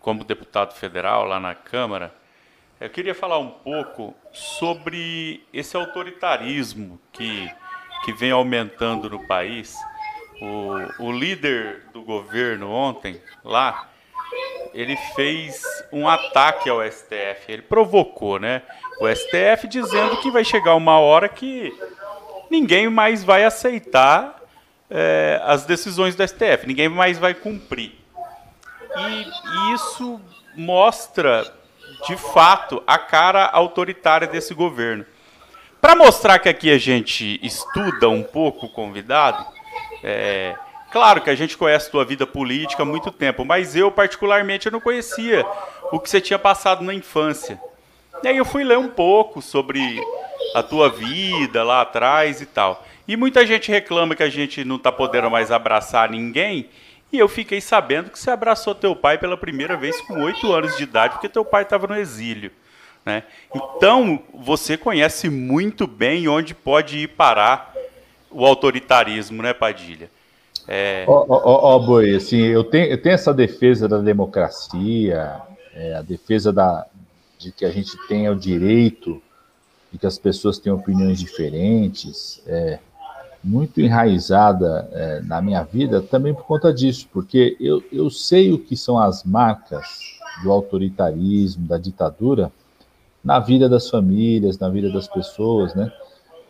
como deputado federal lá na Câmara, eu queria falar um pouco sobre esse autoritarismo que, que vem aumentando no país. O, o líder do governo ontem, lá, ele fez um ataque ao STF. Ele provocou, né? O STF dizendo que vai chegar uma hora que ninguém mais vai aceitar é, as decisões do STF, ninguém mais vai cumprir. E isso mostra, de fato, a cara autoritária desse governo. Para mostrar que aqui a gente estuda um pouco o convidado, é, claro que a gente conhece tua vida política há muito tempo, mas eu, particularmente, eu não conhecia o que você tinha passado na infância. E aí eu fui ler um pouco sobre a tua vida lá atrás e tal. E muita gente reclama que a gente não está podendo mais abraçar ninguém. E eu fiquei sabendo que você abraçou teu pai pela primeira vez com oito anos de idade, porque teu pai estava no exílio. Né? Então, você conhece muito bem onde pode ir parar o autoritarismo, né, Padilha? É... Ó, Boi, assim, eu tenho, eu tenho essa defesa da democracia, é, a defesa da, de que a gente tenha o direito de que as pessoas têm opiniões diferentes. É, muito enraizada é, na minha vida também por conta disso, porque eu, eu sei o que são as marcas do autoritarismo, da ditadura, na vida das famílias, na vida das pessoas, né?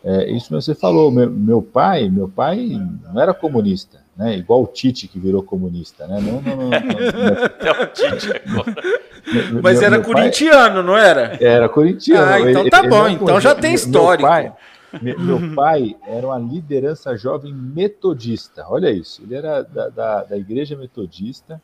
É, isso você falou, meu, meu, pai, meu pai não era comunista, né? Igual o Tite que virou comunista, né? Não, não, não, não, (laughs) é o Tite agora. Mas meu, era meu corintiano, pai, não era? Era corintiano. Ah, então tá ele, bom, ele então já tem histórico. Meu pai, meu pai era uma liderança jovem metodista. Olha isso. Ele era da, da, da igreja metodista,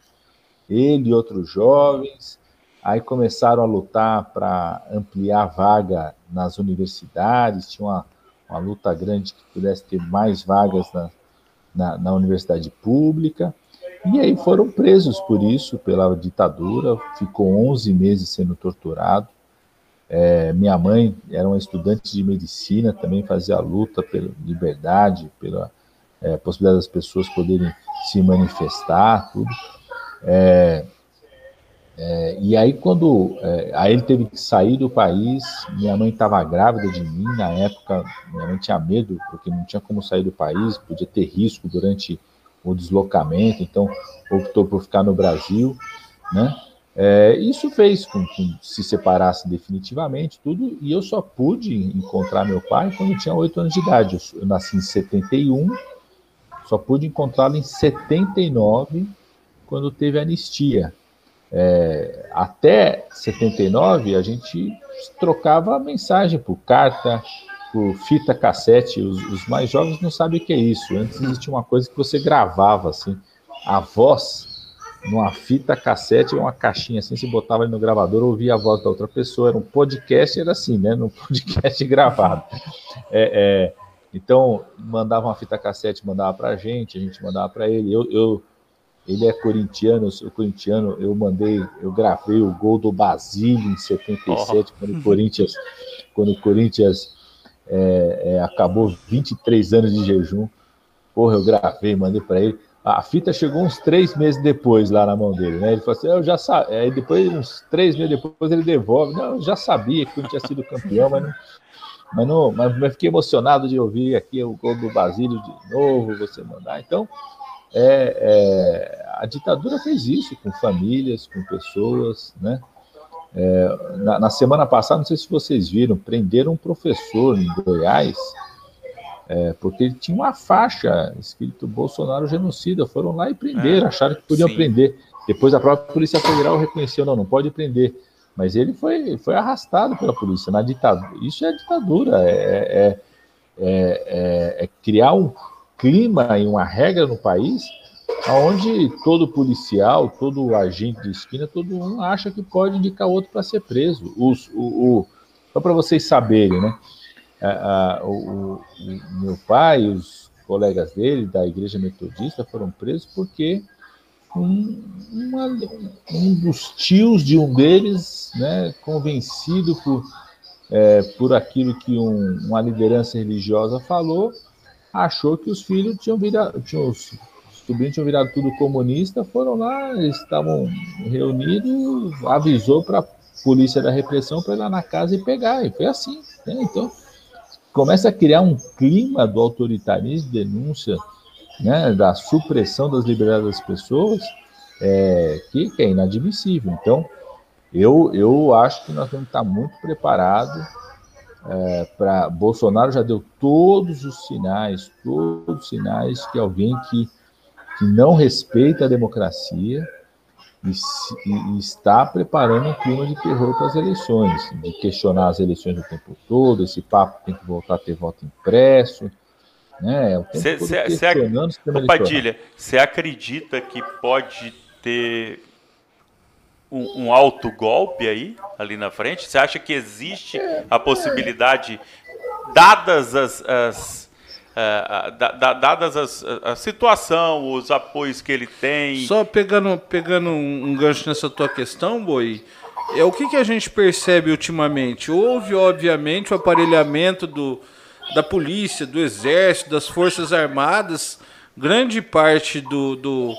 ele e outros jovens. Aí começaram a lutar para ampliar a vaga nas universidades. Tinha uma, uma luta grande que pudesse ter mais vagas na, na, na universidade pública. E aí foram presos por isso, pela ditadura. Ficou 11 meses sendo torturado. É, minha mãe era uma estudante de medicina, também fazia a luta pela liberdade, pela é, possibilidade das pessoas poderem se manifestar, tudo. É, é e aí quando é, aí ele teve que sair do país, minha mãe estava grávida de mim na época, minha mãe tinha medo porque não tinha como sair do país, podia ter risco durante o deslocamento, então optou por ficar no Brasil, né? É, isso fez com que se separasse definitivamente tudo, e eu só pude encontrar meu pai quando eu tinha oito anos de idade. Eu, eu nasci em 71, só pude encontrá-lo em 79, quando teve anistia. É, até 79, a gente trocava mensagem por carta, por fita cassete. Os, os, mais jovens não sabem o que é isso. Antes existia uma coisa que você gravava assim, a voz numa fita cassete, uma caixinha assim, se botava ali no gravador, ouvia a voz da outra pessoa. Era um podcast, era assim, né? No (laughs) podcast gravado. É, é, então, mandava uma fita cassete, mandava para a gente, a gente mandava para ele. Eu, eu, ele é corintiano, eu sou corintiano, eu mandei, eu gravei o gol do Basílio em 77, oh. quando o Corinthians, quando o Corinthians é, é, acabou 23 anos de jejum. Porra, eu gravei, mandei para ele. A fita chegou uns três meses depois lá na mão dele, né? Ele falou assim: Eu já sabia. Aí depois, uns três meses depois, ele devolve. Não, eu já sabia que ele tinha sido campeão, mas não, mas não. Mas fiquei emocionado de ouvir aqui o gol do Basílio de novo, você mandar. Então, é, é, a ditadura fez isso com famílias, com pessoas, né? É, na, na, semana passada, não sei se vocês viram, prenderam um professor em Goiás, é, porque ele tinha uma faixa escrito Bolsonaro genocida. Foram lá e prenderam, é, acharam que podiam sim. prender. Depois a própria Polícia Federal reconheceu, não, não pode prender. Mas ele foi, foi arrastado pela polícia na ditadura. Isso é ditadura, é, é, é, é criar um clima e uma regra no país onde todo policial, todo agente de esquina, todo um acha que pode indicar outro para ser preso. Os, o, o, só para vocês saberem, né? A, a, o, o, meu pai e os colegas dele da igreja metodista foram presos porque um, uma, um dos tios de um deles, né, convencido por, é, por aquilo que um, uma liderança religiosa falou, achou que os filhos tinham virado, tinham, os sobrinhos tinham virado tudo comunista, foram lá, estavam reunidos, avisou para a polícia da repressão para ir lá na casa e pegar, e foi assim. Né? Então, começa a criar um clima do autoritarismo, denúncia, né, da supressão das liberdades das pessoas, é, que, que, é inadmissível. Então, eu, eu acho que nós temos que estar muito preparados é, para Bolsonaro já deu todos os sinais, todos os sinais que alguém que, que não respeita a democracia e, e, está preparando um clima de terror para as eleições, de questionar as eleições o tempo todo, esse papo tem que voltar a ter voto impresso, né? Cê, cê, cê, Ô, Padilha, você acredita que pode ter um, um alto golpe aí, ali na frente? Você acha que existe a possibilidade, dadas as, as uh, da, dadas as, a situação, os apoios que ele tem. Só pegando, pegando um, gancho nessa tua questão, Boi, é o que, que a gente percebe ultimamente? Houve, obviamente, o aparelhamento do, da polícia, do exército, das forças armadas, grande parte do, do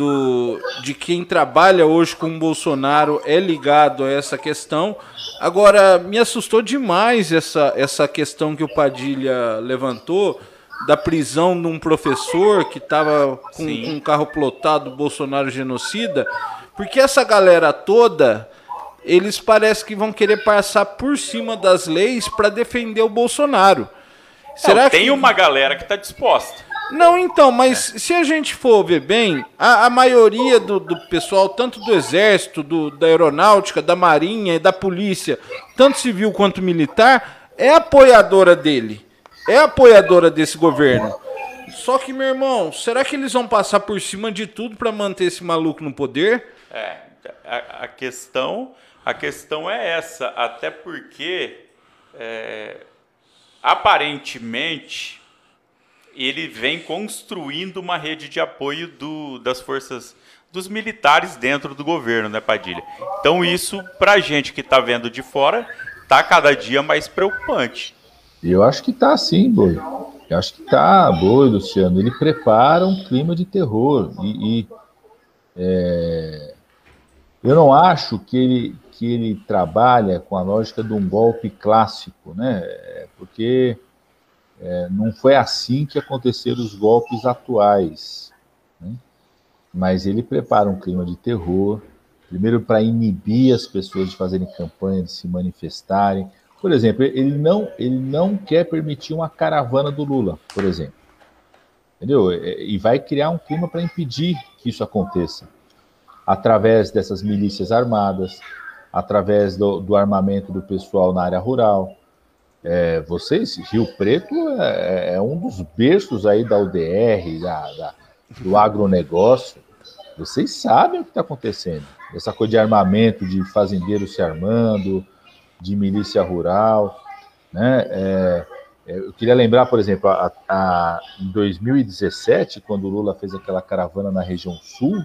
do, de quem trabalha hoje com o Bolsonaro é ligado a essa questão. Agora, me assustou demais essa, essa questão que o Padilha levantou da prisão de um professor que estava com, com, um carro plotado Bolsonaro genocida, porque essa galera toda, eles parecem que vão querer passar por cima das leis para defender o Bolsonaro. Será Não, tem que... uma galera que está disposta. Não, então, mas se a gente for ver bem, a, a maioria do, do, pessoal, tanto do Exército, do, da Aeronáutica, da Marinha e da Polícia, tanto civil quanto militar, é apoiadora dele. É apoiadora desse governo. Só que, meu irmão, será que eles vão passar por cima de tudo para manter esse maluco no poder? É, a, a, questão, a questão é essa, até porque é, aparentemente ele vem construindo uma rede de apoio do, das forças dos militares dentro do governo, né, Padilha? Então isso, para a gente que está vendo de fora, está cada dia mais preocupante. Eu acho que está sim, Boi. Eu acho que está, Boi, Luciano. Ele prepara um clima de terror. E, e é... eu não acho que ele, que ele trabalha com a lógica de um golpe clássico, né? Porque é, não foi assim que aconteceram os golpes atuais. Né? Mas ele prepara um clima de terror, primeiro para inibir as pessoas de fazerem campanha, de se manifestarem. Por exemplo, ele não, ele não quer permitir uma caravana do Lula, por exemplo. Entendeu? É, e vai criar um clima para impedir que isso aconteça. Através dessas milícias armadas, através do, do armamento do pessoal na área rural. É, vocês, Rio Preto é, é, um dos berços aí da UDR, da, da, do agronegócio. Vocês sabem o que está acontecendo. Essa coisa de armamento, de fazendeiros se armando, de milícia rural. Né? É, é eu queria lembrar, por exemplo, a, a, em 2017, quando o Lula fez aquela caravana na região sul,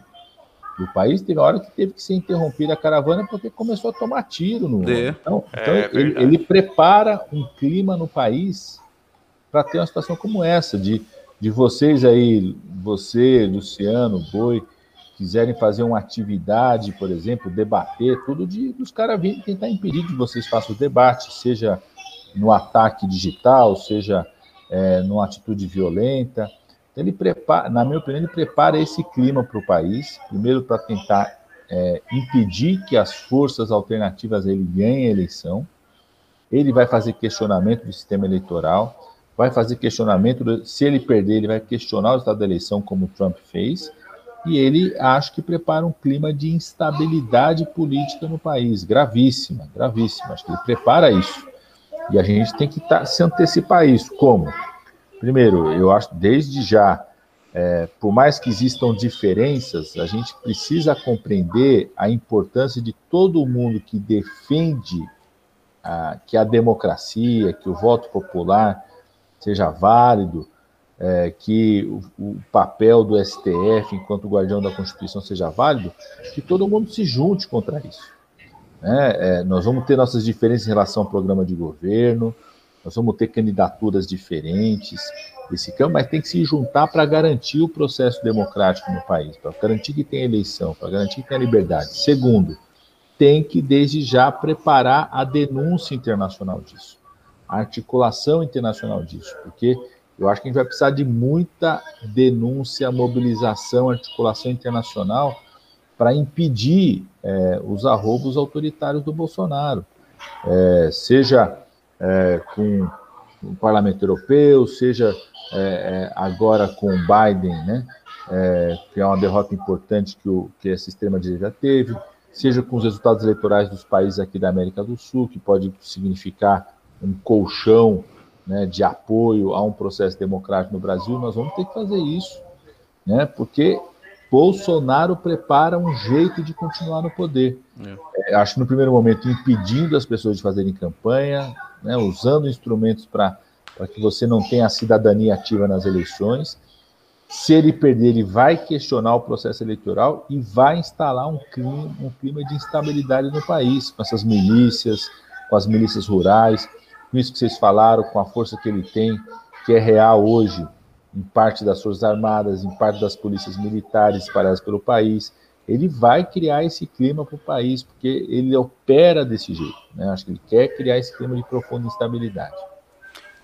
do país, teve hora que teve que ser interrompida a caravana porque começou a tomar tiro no. É. Então, então é ele, ele, prepara um clima no país para ter uma situação como essa, de, de vocês aí, você, Luciano, Boi, quiserem fazer uma atividade, por exemplo, debater, tudo de dos caras virem tentar impedir que vocês façam o debate, seja no ataque digital, seja é, numa atitude violenta. Ele prepara, na minha opinião, ele prepara esse clima para o país, primeiro para tentar é, impedir que as forças alternativas ele ganhem a eleição. Ele vai fazer questionamento do sistema eleitoral, vai fazer questionamento, do, se ele perder, ele vai questionar o estado da eleição, como o Trump fez, e ele acho que prepara um clima de instabilidade política no país, gravíssima, gravíssima. Acho que ele prepara isso. E a gente tem que tá, se antecipar a isso. Como? Primeiro, eu acho desde já, é, por mais que existam diferenças, a gente precisa compreender a importância de todo mundo que defende a, que a democracia, que o voto popular seja válido, é, que o, o, papel do STF enquanto guardião da Constituição seja válido, que todo mundo se junte contra isso. Né? É, nós vamos ter nossas diferenças em relação ao programa de governo, nós vamos ter candidaturas diferentes desse campo, mas tem que se juntar para garantir o processo democrático no país, para garantir que tem eleição, para garantir que tem liberdade. Segundo, tem que desde já preparar a denúncia internacional disso, a articulação internacional disso, porque eu acho que a gente vai precisar de muita denúncia, mobilização, articulação internacional para impedir é, os arroubos autoritários do Bolsonaro, é, seja é, com o Parlamento Europeu, seja é, é, agora com o Biden, né, é, que é uma derrota importante que, o, que essa extrema-direita teve, seja com os resultados eleitorais dos países aqui da América do Sul, que pode significar um colchão né, de apoio a um processo democrático no Brasil, nós vamos ter que fazer isso, né, porque Bolsonaro prepara um jeito de continuar no poder. É. É, acho que no primeiro momento impedindo as pessoas de fazerem campanha, né, usando instrumentos para que você não tenha a cidadania ativa nas eleições. Se ele perder, ele vai questionar o processo eleitoral e vai instalar um clima, um clima de instabilidade no país, com essas milícias, com as milícias rurais, com isso que vocês falaram, com a força que ele tem, que é real hoje, em parte das Forças Armadas, em parte das polícias militares espalhadas pelo país ele vai criar esse clima para o país, porque ele opera desse jeito. Né? Acho que ele quer criar esse clima de profunda instabilidade.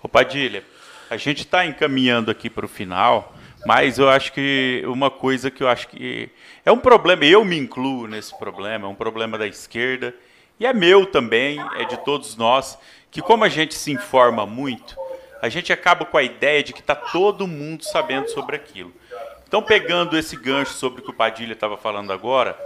Ô Padilha, a gente está encaminhando aqui para o final, mas eu acho que uma coisa que eu acho que é um problema, eu me incluo nesse problema, é um problema da esquerda, e é meu também, é de todos nós, que como a gente se informa muito, a gente acaba com a ideia de que está todo mundo sabendo sobre aquilo. Então, pegando esse gancho sobre o que o Padilha estava falando agora,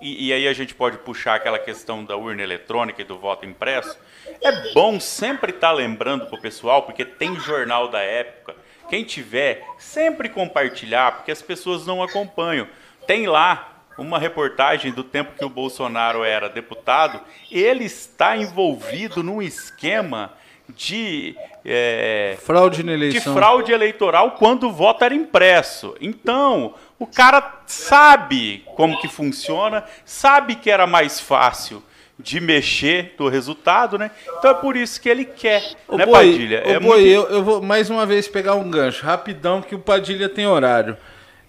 e, e, aí a gente pode puxar aquela questão da urna eletrônica e do voto impresso, é bom sempre estar tá lembrando para o pessoal, porque tem jornal da época, quem tiver, sempre compartilhar, porque as pessoas não acompanham. Tem lá uma reportagem do tempo que o Bolsonaro era deputado, ele está envolvido num esquema de é, fraude de fraude eleitoral quando o voto era impresso. Então, o cara sabe como que funciona, sabe que era mais fácil de mexer do resultado, né? Então é por isso que ele quer, ô, né, Boi, Padilha? é Boi, muito... eu, eu vou mais uma vez pegar um gancho, rapidão, que o Padilha tem horário.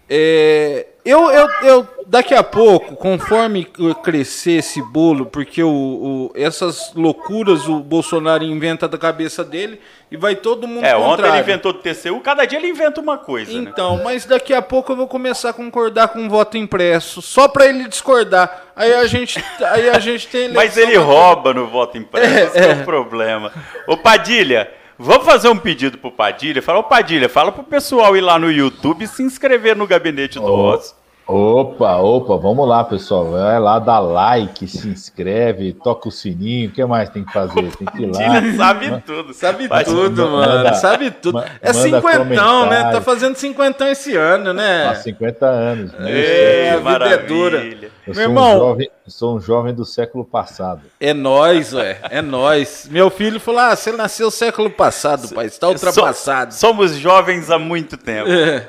É, eu, eu, eu, daqui a pouco, conforme crescer esse bolo, porque o, o, essas loucuras o Bolsonaro inventa da cabeça dele e vai todo mundo. É, ontem ele inventou do TCU, cada dia ele inventa uma coisa. Né? Então, né? mas daqui a pouco eu vou começar a concordar com o voto impresso, só para ele discordar. Aí a gente, aí a gente tem. (laughs) mas ele rouba no voto impresso, é, esse (laughs) é. é o problema. Ô Padilha. Vamos fazer um pedido pro Padilha? Fala, ô Padilha, fala pro pessoal ir lá no YouTube e se inscrever no Gabinete do oh. Osso. Opa, opa, vamos lá, pessoal. Vai lá, dá like, se inscreve, toca o sininho. O que mais tem que fazer? Tem que ir (laughs) lá. sabe tudo. Sabe tudo, mano. Manda, sabe tudo. É cinquentão, né? Tá fazendo cinquentão esse ano, né? Há 50 anos. Né? É, a vida é dura. Eu Meu sou irmão, um jovem, sou um jovem do século passado. É nós, ué. É nós. Meu filho falou: ah, você nasceu século passado, pai. Está ultrapassado. Somos jovens há muito tempo. É.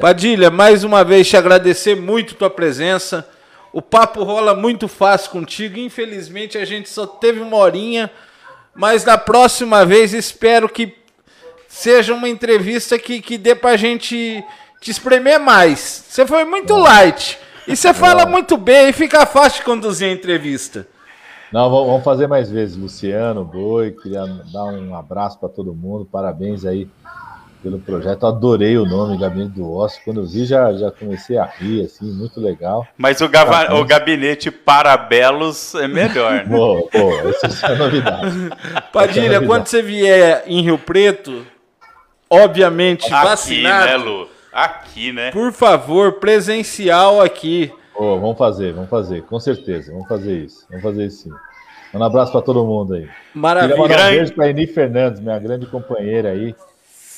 Padilha, mais uma vez te agradecer muito tua presença. O papo rola muito fácil contigo. Infelizmente a gente só teve uma horinha, mas na próxima vez espero que seja uma entrevista que, que dê pra gente te espremer mais. Você foi muito light. E você fala muito bem e fica fácil de conduzir a entrevista. Não, vamos fazer mais vezes. Luciano, Boi, queria dar um abraço para todo mundo. Parabéns aí pelo projeto. Adorei o nome Gabinete do Ócio. Quando eu vi, já, já comecei a rir, assim, muito legal. Mas o, gava, o Gabinete Parabelos é melhor, né? Pô, pô, essa é a novidade. (laughs) Padilha, é novidade. quando você vier em Rio Preto, obviamente aqui, vacinado. Né, Lu? Aqui, né? Por favor, presencial aqui. Oh, vamos fazer, vamos fazer, com certeza. Vamos fazer isso. Vamos fazer isso sim. Um abraço para todo mundo aí. Maravilha. Queria mandar um beijo para a Eni Fernandes, minha grande companheira aí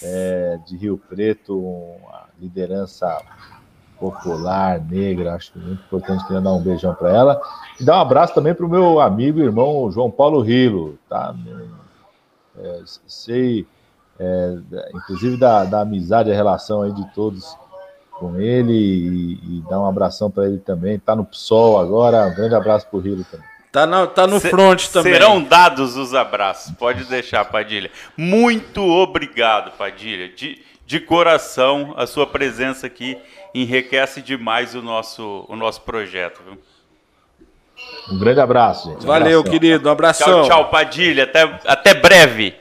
é, de Rio Preto, uma liderança popular, negra, acho muito importante, queria dar um beijão para ela. E dar um abraço também para o meu amigo e irmão João Paulo Rilo, tá? É, sei, é, inclusive, da, da amizade, a relação aí de todos com ele e, e dar um abração para ele também. Tá no PSOL agora, um grande abraço para o Rilo também. Tá, na, tá no Se, front também. Serão dados os abraços, pode deixar, Padilha. Muito obrigado, Padilha. De, de coração, a sua presença aqui enriquece demais o nosso, o nosso projeto. Viu? Um grande abraço, gente. Valeu, abração. querido. Um abração. Tchau, tchau, Padilha. Até, até breve.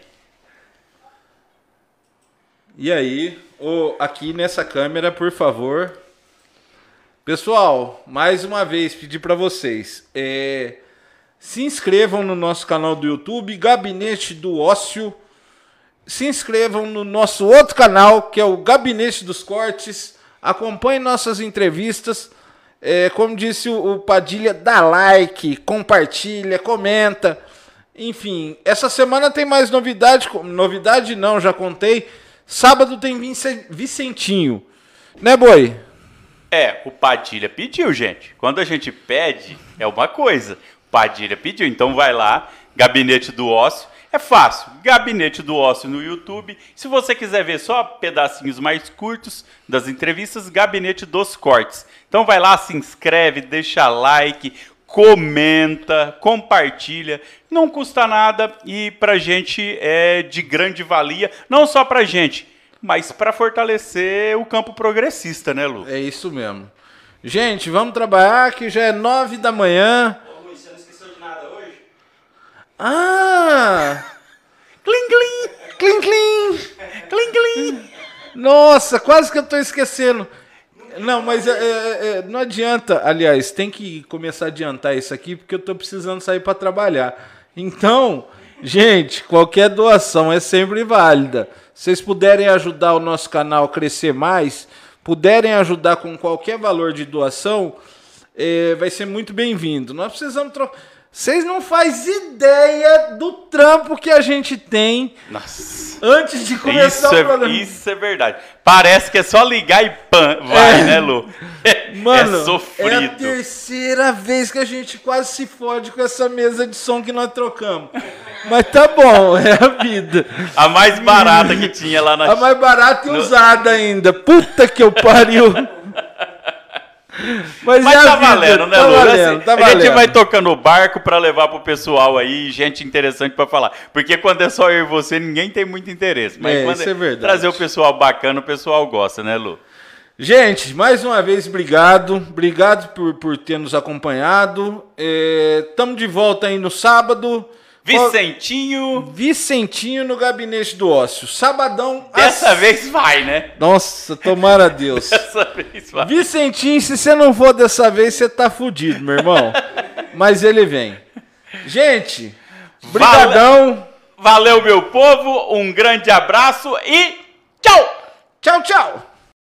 E aí, oh, aqui nessa câmera, por favor. Pessoal, mais uma vez, pedir para vocês. É se inscrevam no nosso canal do YouTube, Gabinete do Ócio. Se inscrevam no nosso outro canal, que é o Gabinete dos Cortes. Acompanhe nossas entrevistas. É, como disse o Padilha, dá like, compartilha, comenta. Enfim, essa semana tem mais novidade. Novidade não, já contei. Sábado tem Vicentinho. Né, Boi? É, o Padilha pediu, gente. Quando a gente pede, é uma coisa. Padilha pediu. Então vai lá, Gabinete do Ócio. É fácil, Gabinete do Ócio no YouTube. Se você quiser ver só pedacinhos mais curtos das entrevistas, Gabinete dos Cortes. Então vai lá, se inscreve, deixa like, comenta, compartilha. Não custa nada e pra gente é de grande valia, não só pra gente, mas para fortalecer o campo progressista, né, Lu? É isso mesmo. Gente, vamos trabalhar que já é nove da manhã. Ah! Clim, clim! Clim, clim! Clim, clim! Nossa, quase que eu tô esquecendo. Não, mas é, é, é, não adianta. Aliás, tem que começar a adiantar isso aqui porque eu tô precisando sair para trabalhar. Então, gente, qualquer doação é sempre válida. Se vocês puderem ajudar o nosso canal a crescer mais, puderem ajudar com qualquer valor de doação, é, vai ser muito bem-vindo. Nós precisamos trocar. Vocês não fazem ideia do trampo que a gente tem Nossa. antes de começar isso o é, programa. Isso é verdade. Parece que é só ligar e pan, vai, é. né, Lu? É, Mano, é sofrido. É a terceira vez que a gente quase se fode com essa mesa de som que nós trocamos. Mas tá bom, (laughs) é a vida. A mais barata que tinha lá na A mais barata e usada ainda. Puta que eu pariu. (laughs) Mas, Mas tá valendo, né, tá Lu? Valendo, assim, tá a gente vai tocando o barco para levar pro pessoal aí, gente interessante para falar. Porque quando é só eu e você, ninguém tem muito interesse. Mas é, quando é, é trazer o pessoal bacana, o pessoal gosta, né, Lu? Gente, mais uma vez, obrigado. Obrigado por, por ter nos acompanhado. Estamos é, de volta aí no sábado. Vicentinho. Vicentinho no gabinete do ócio. Sabadão. Dessa vez vai, né? Nossa, tomara a Deus. (laughs) dessa vez vai. Vicentinho, se você não for dessa vez, você tá fudido, meu irmão. (laughs) Mas ele vem. Gente, brigadão. Valeu, meu povo. Um grande abraço e tchau. Tchau, tchau.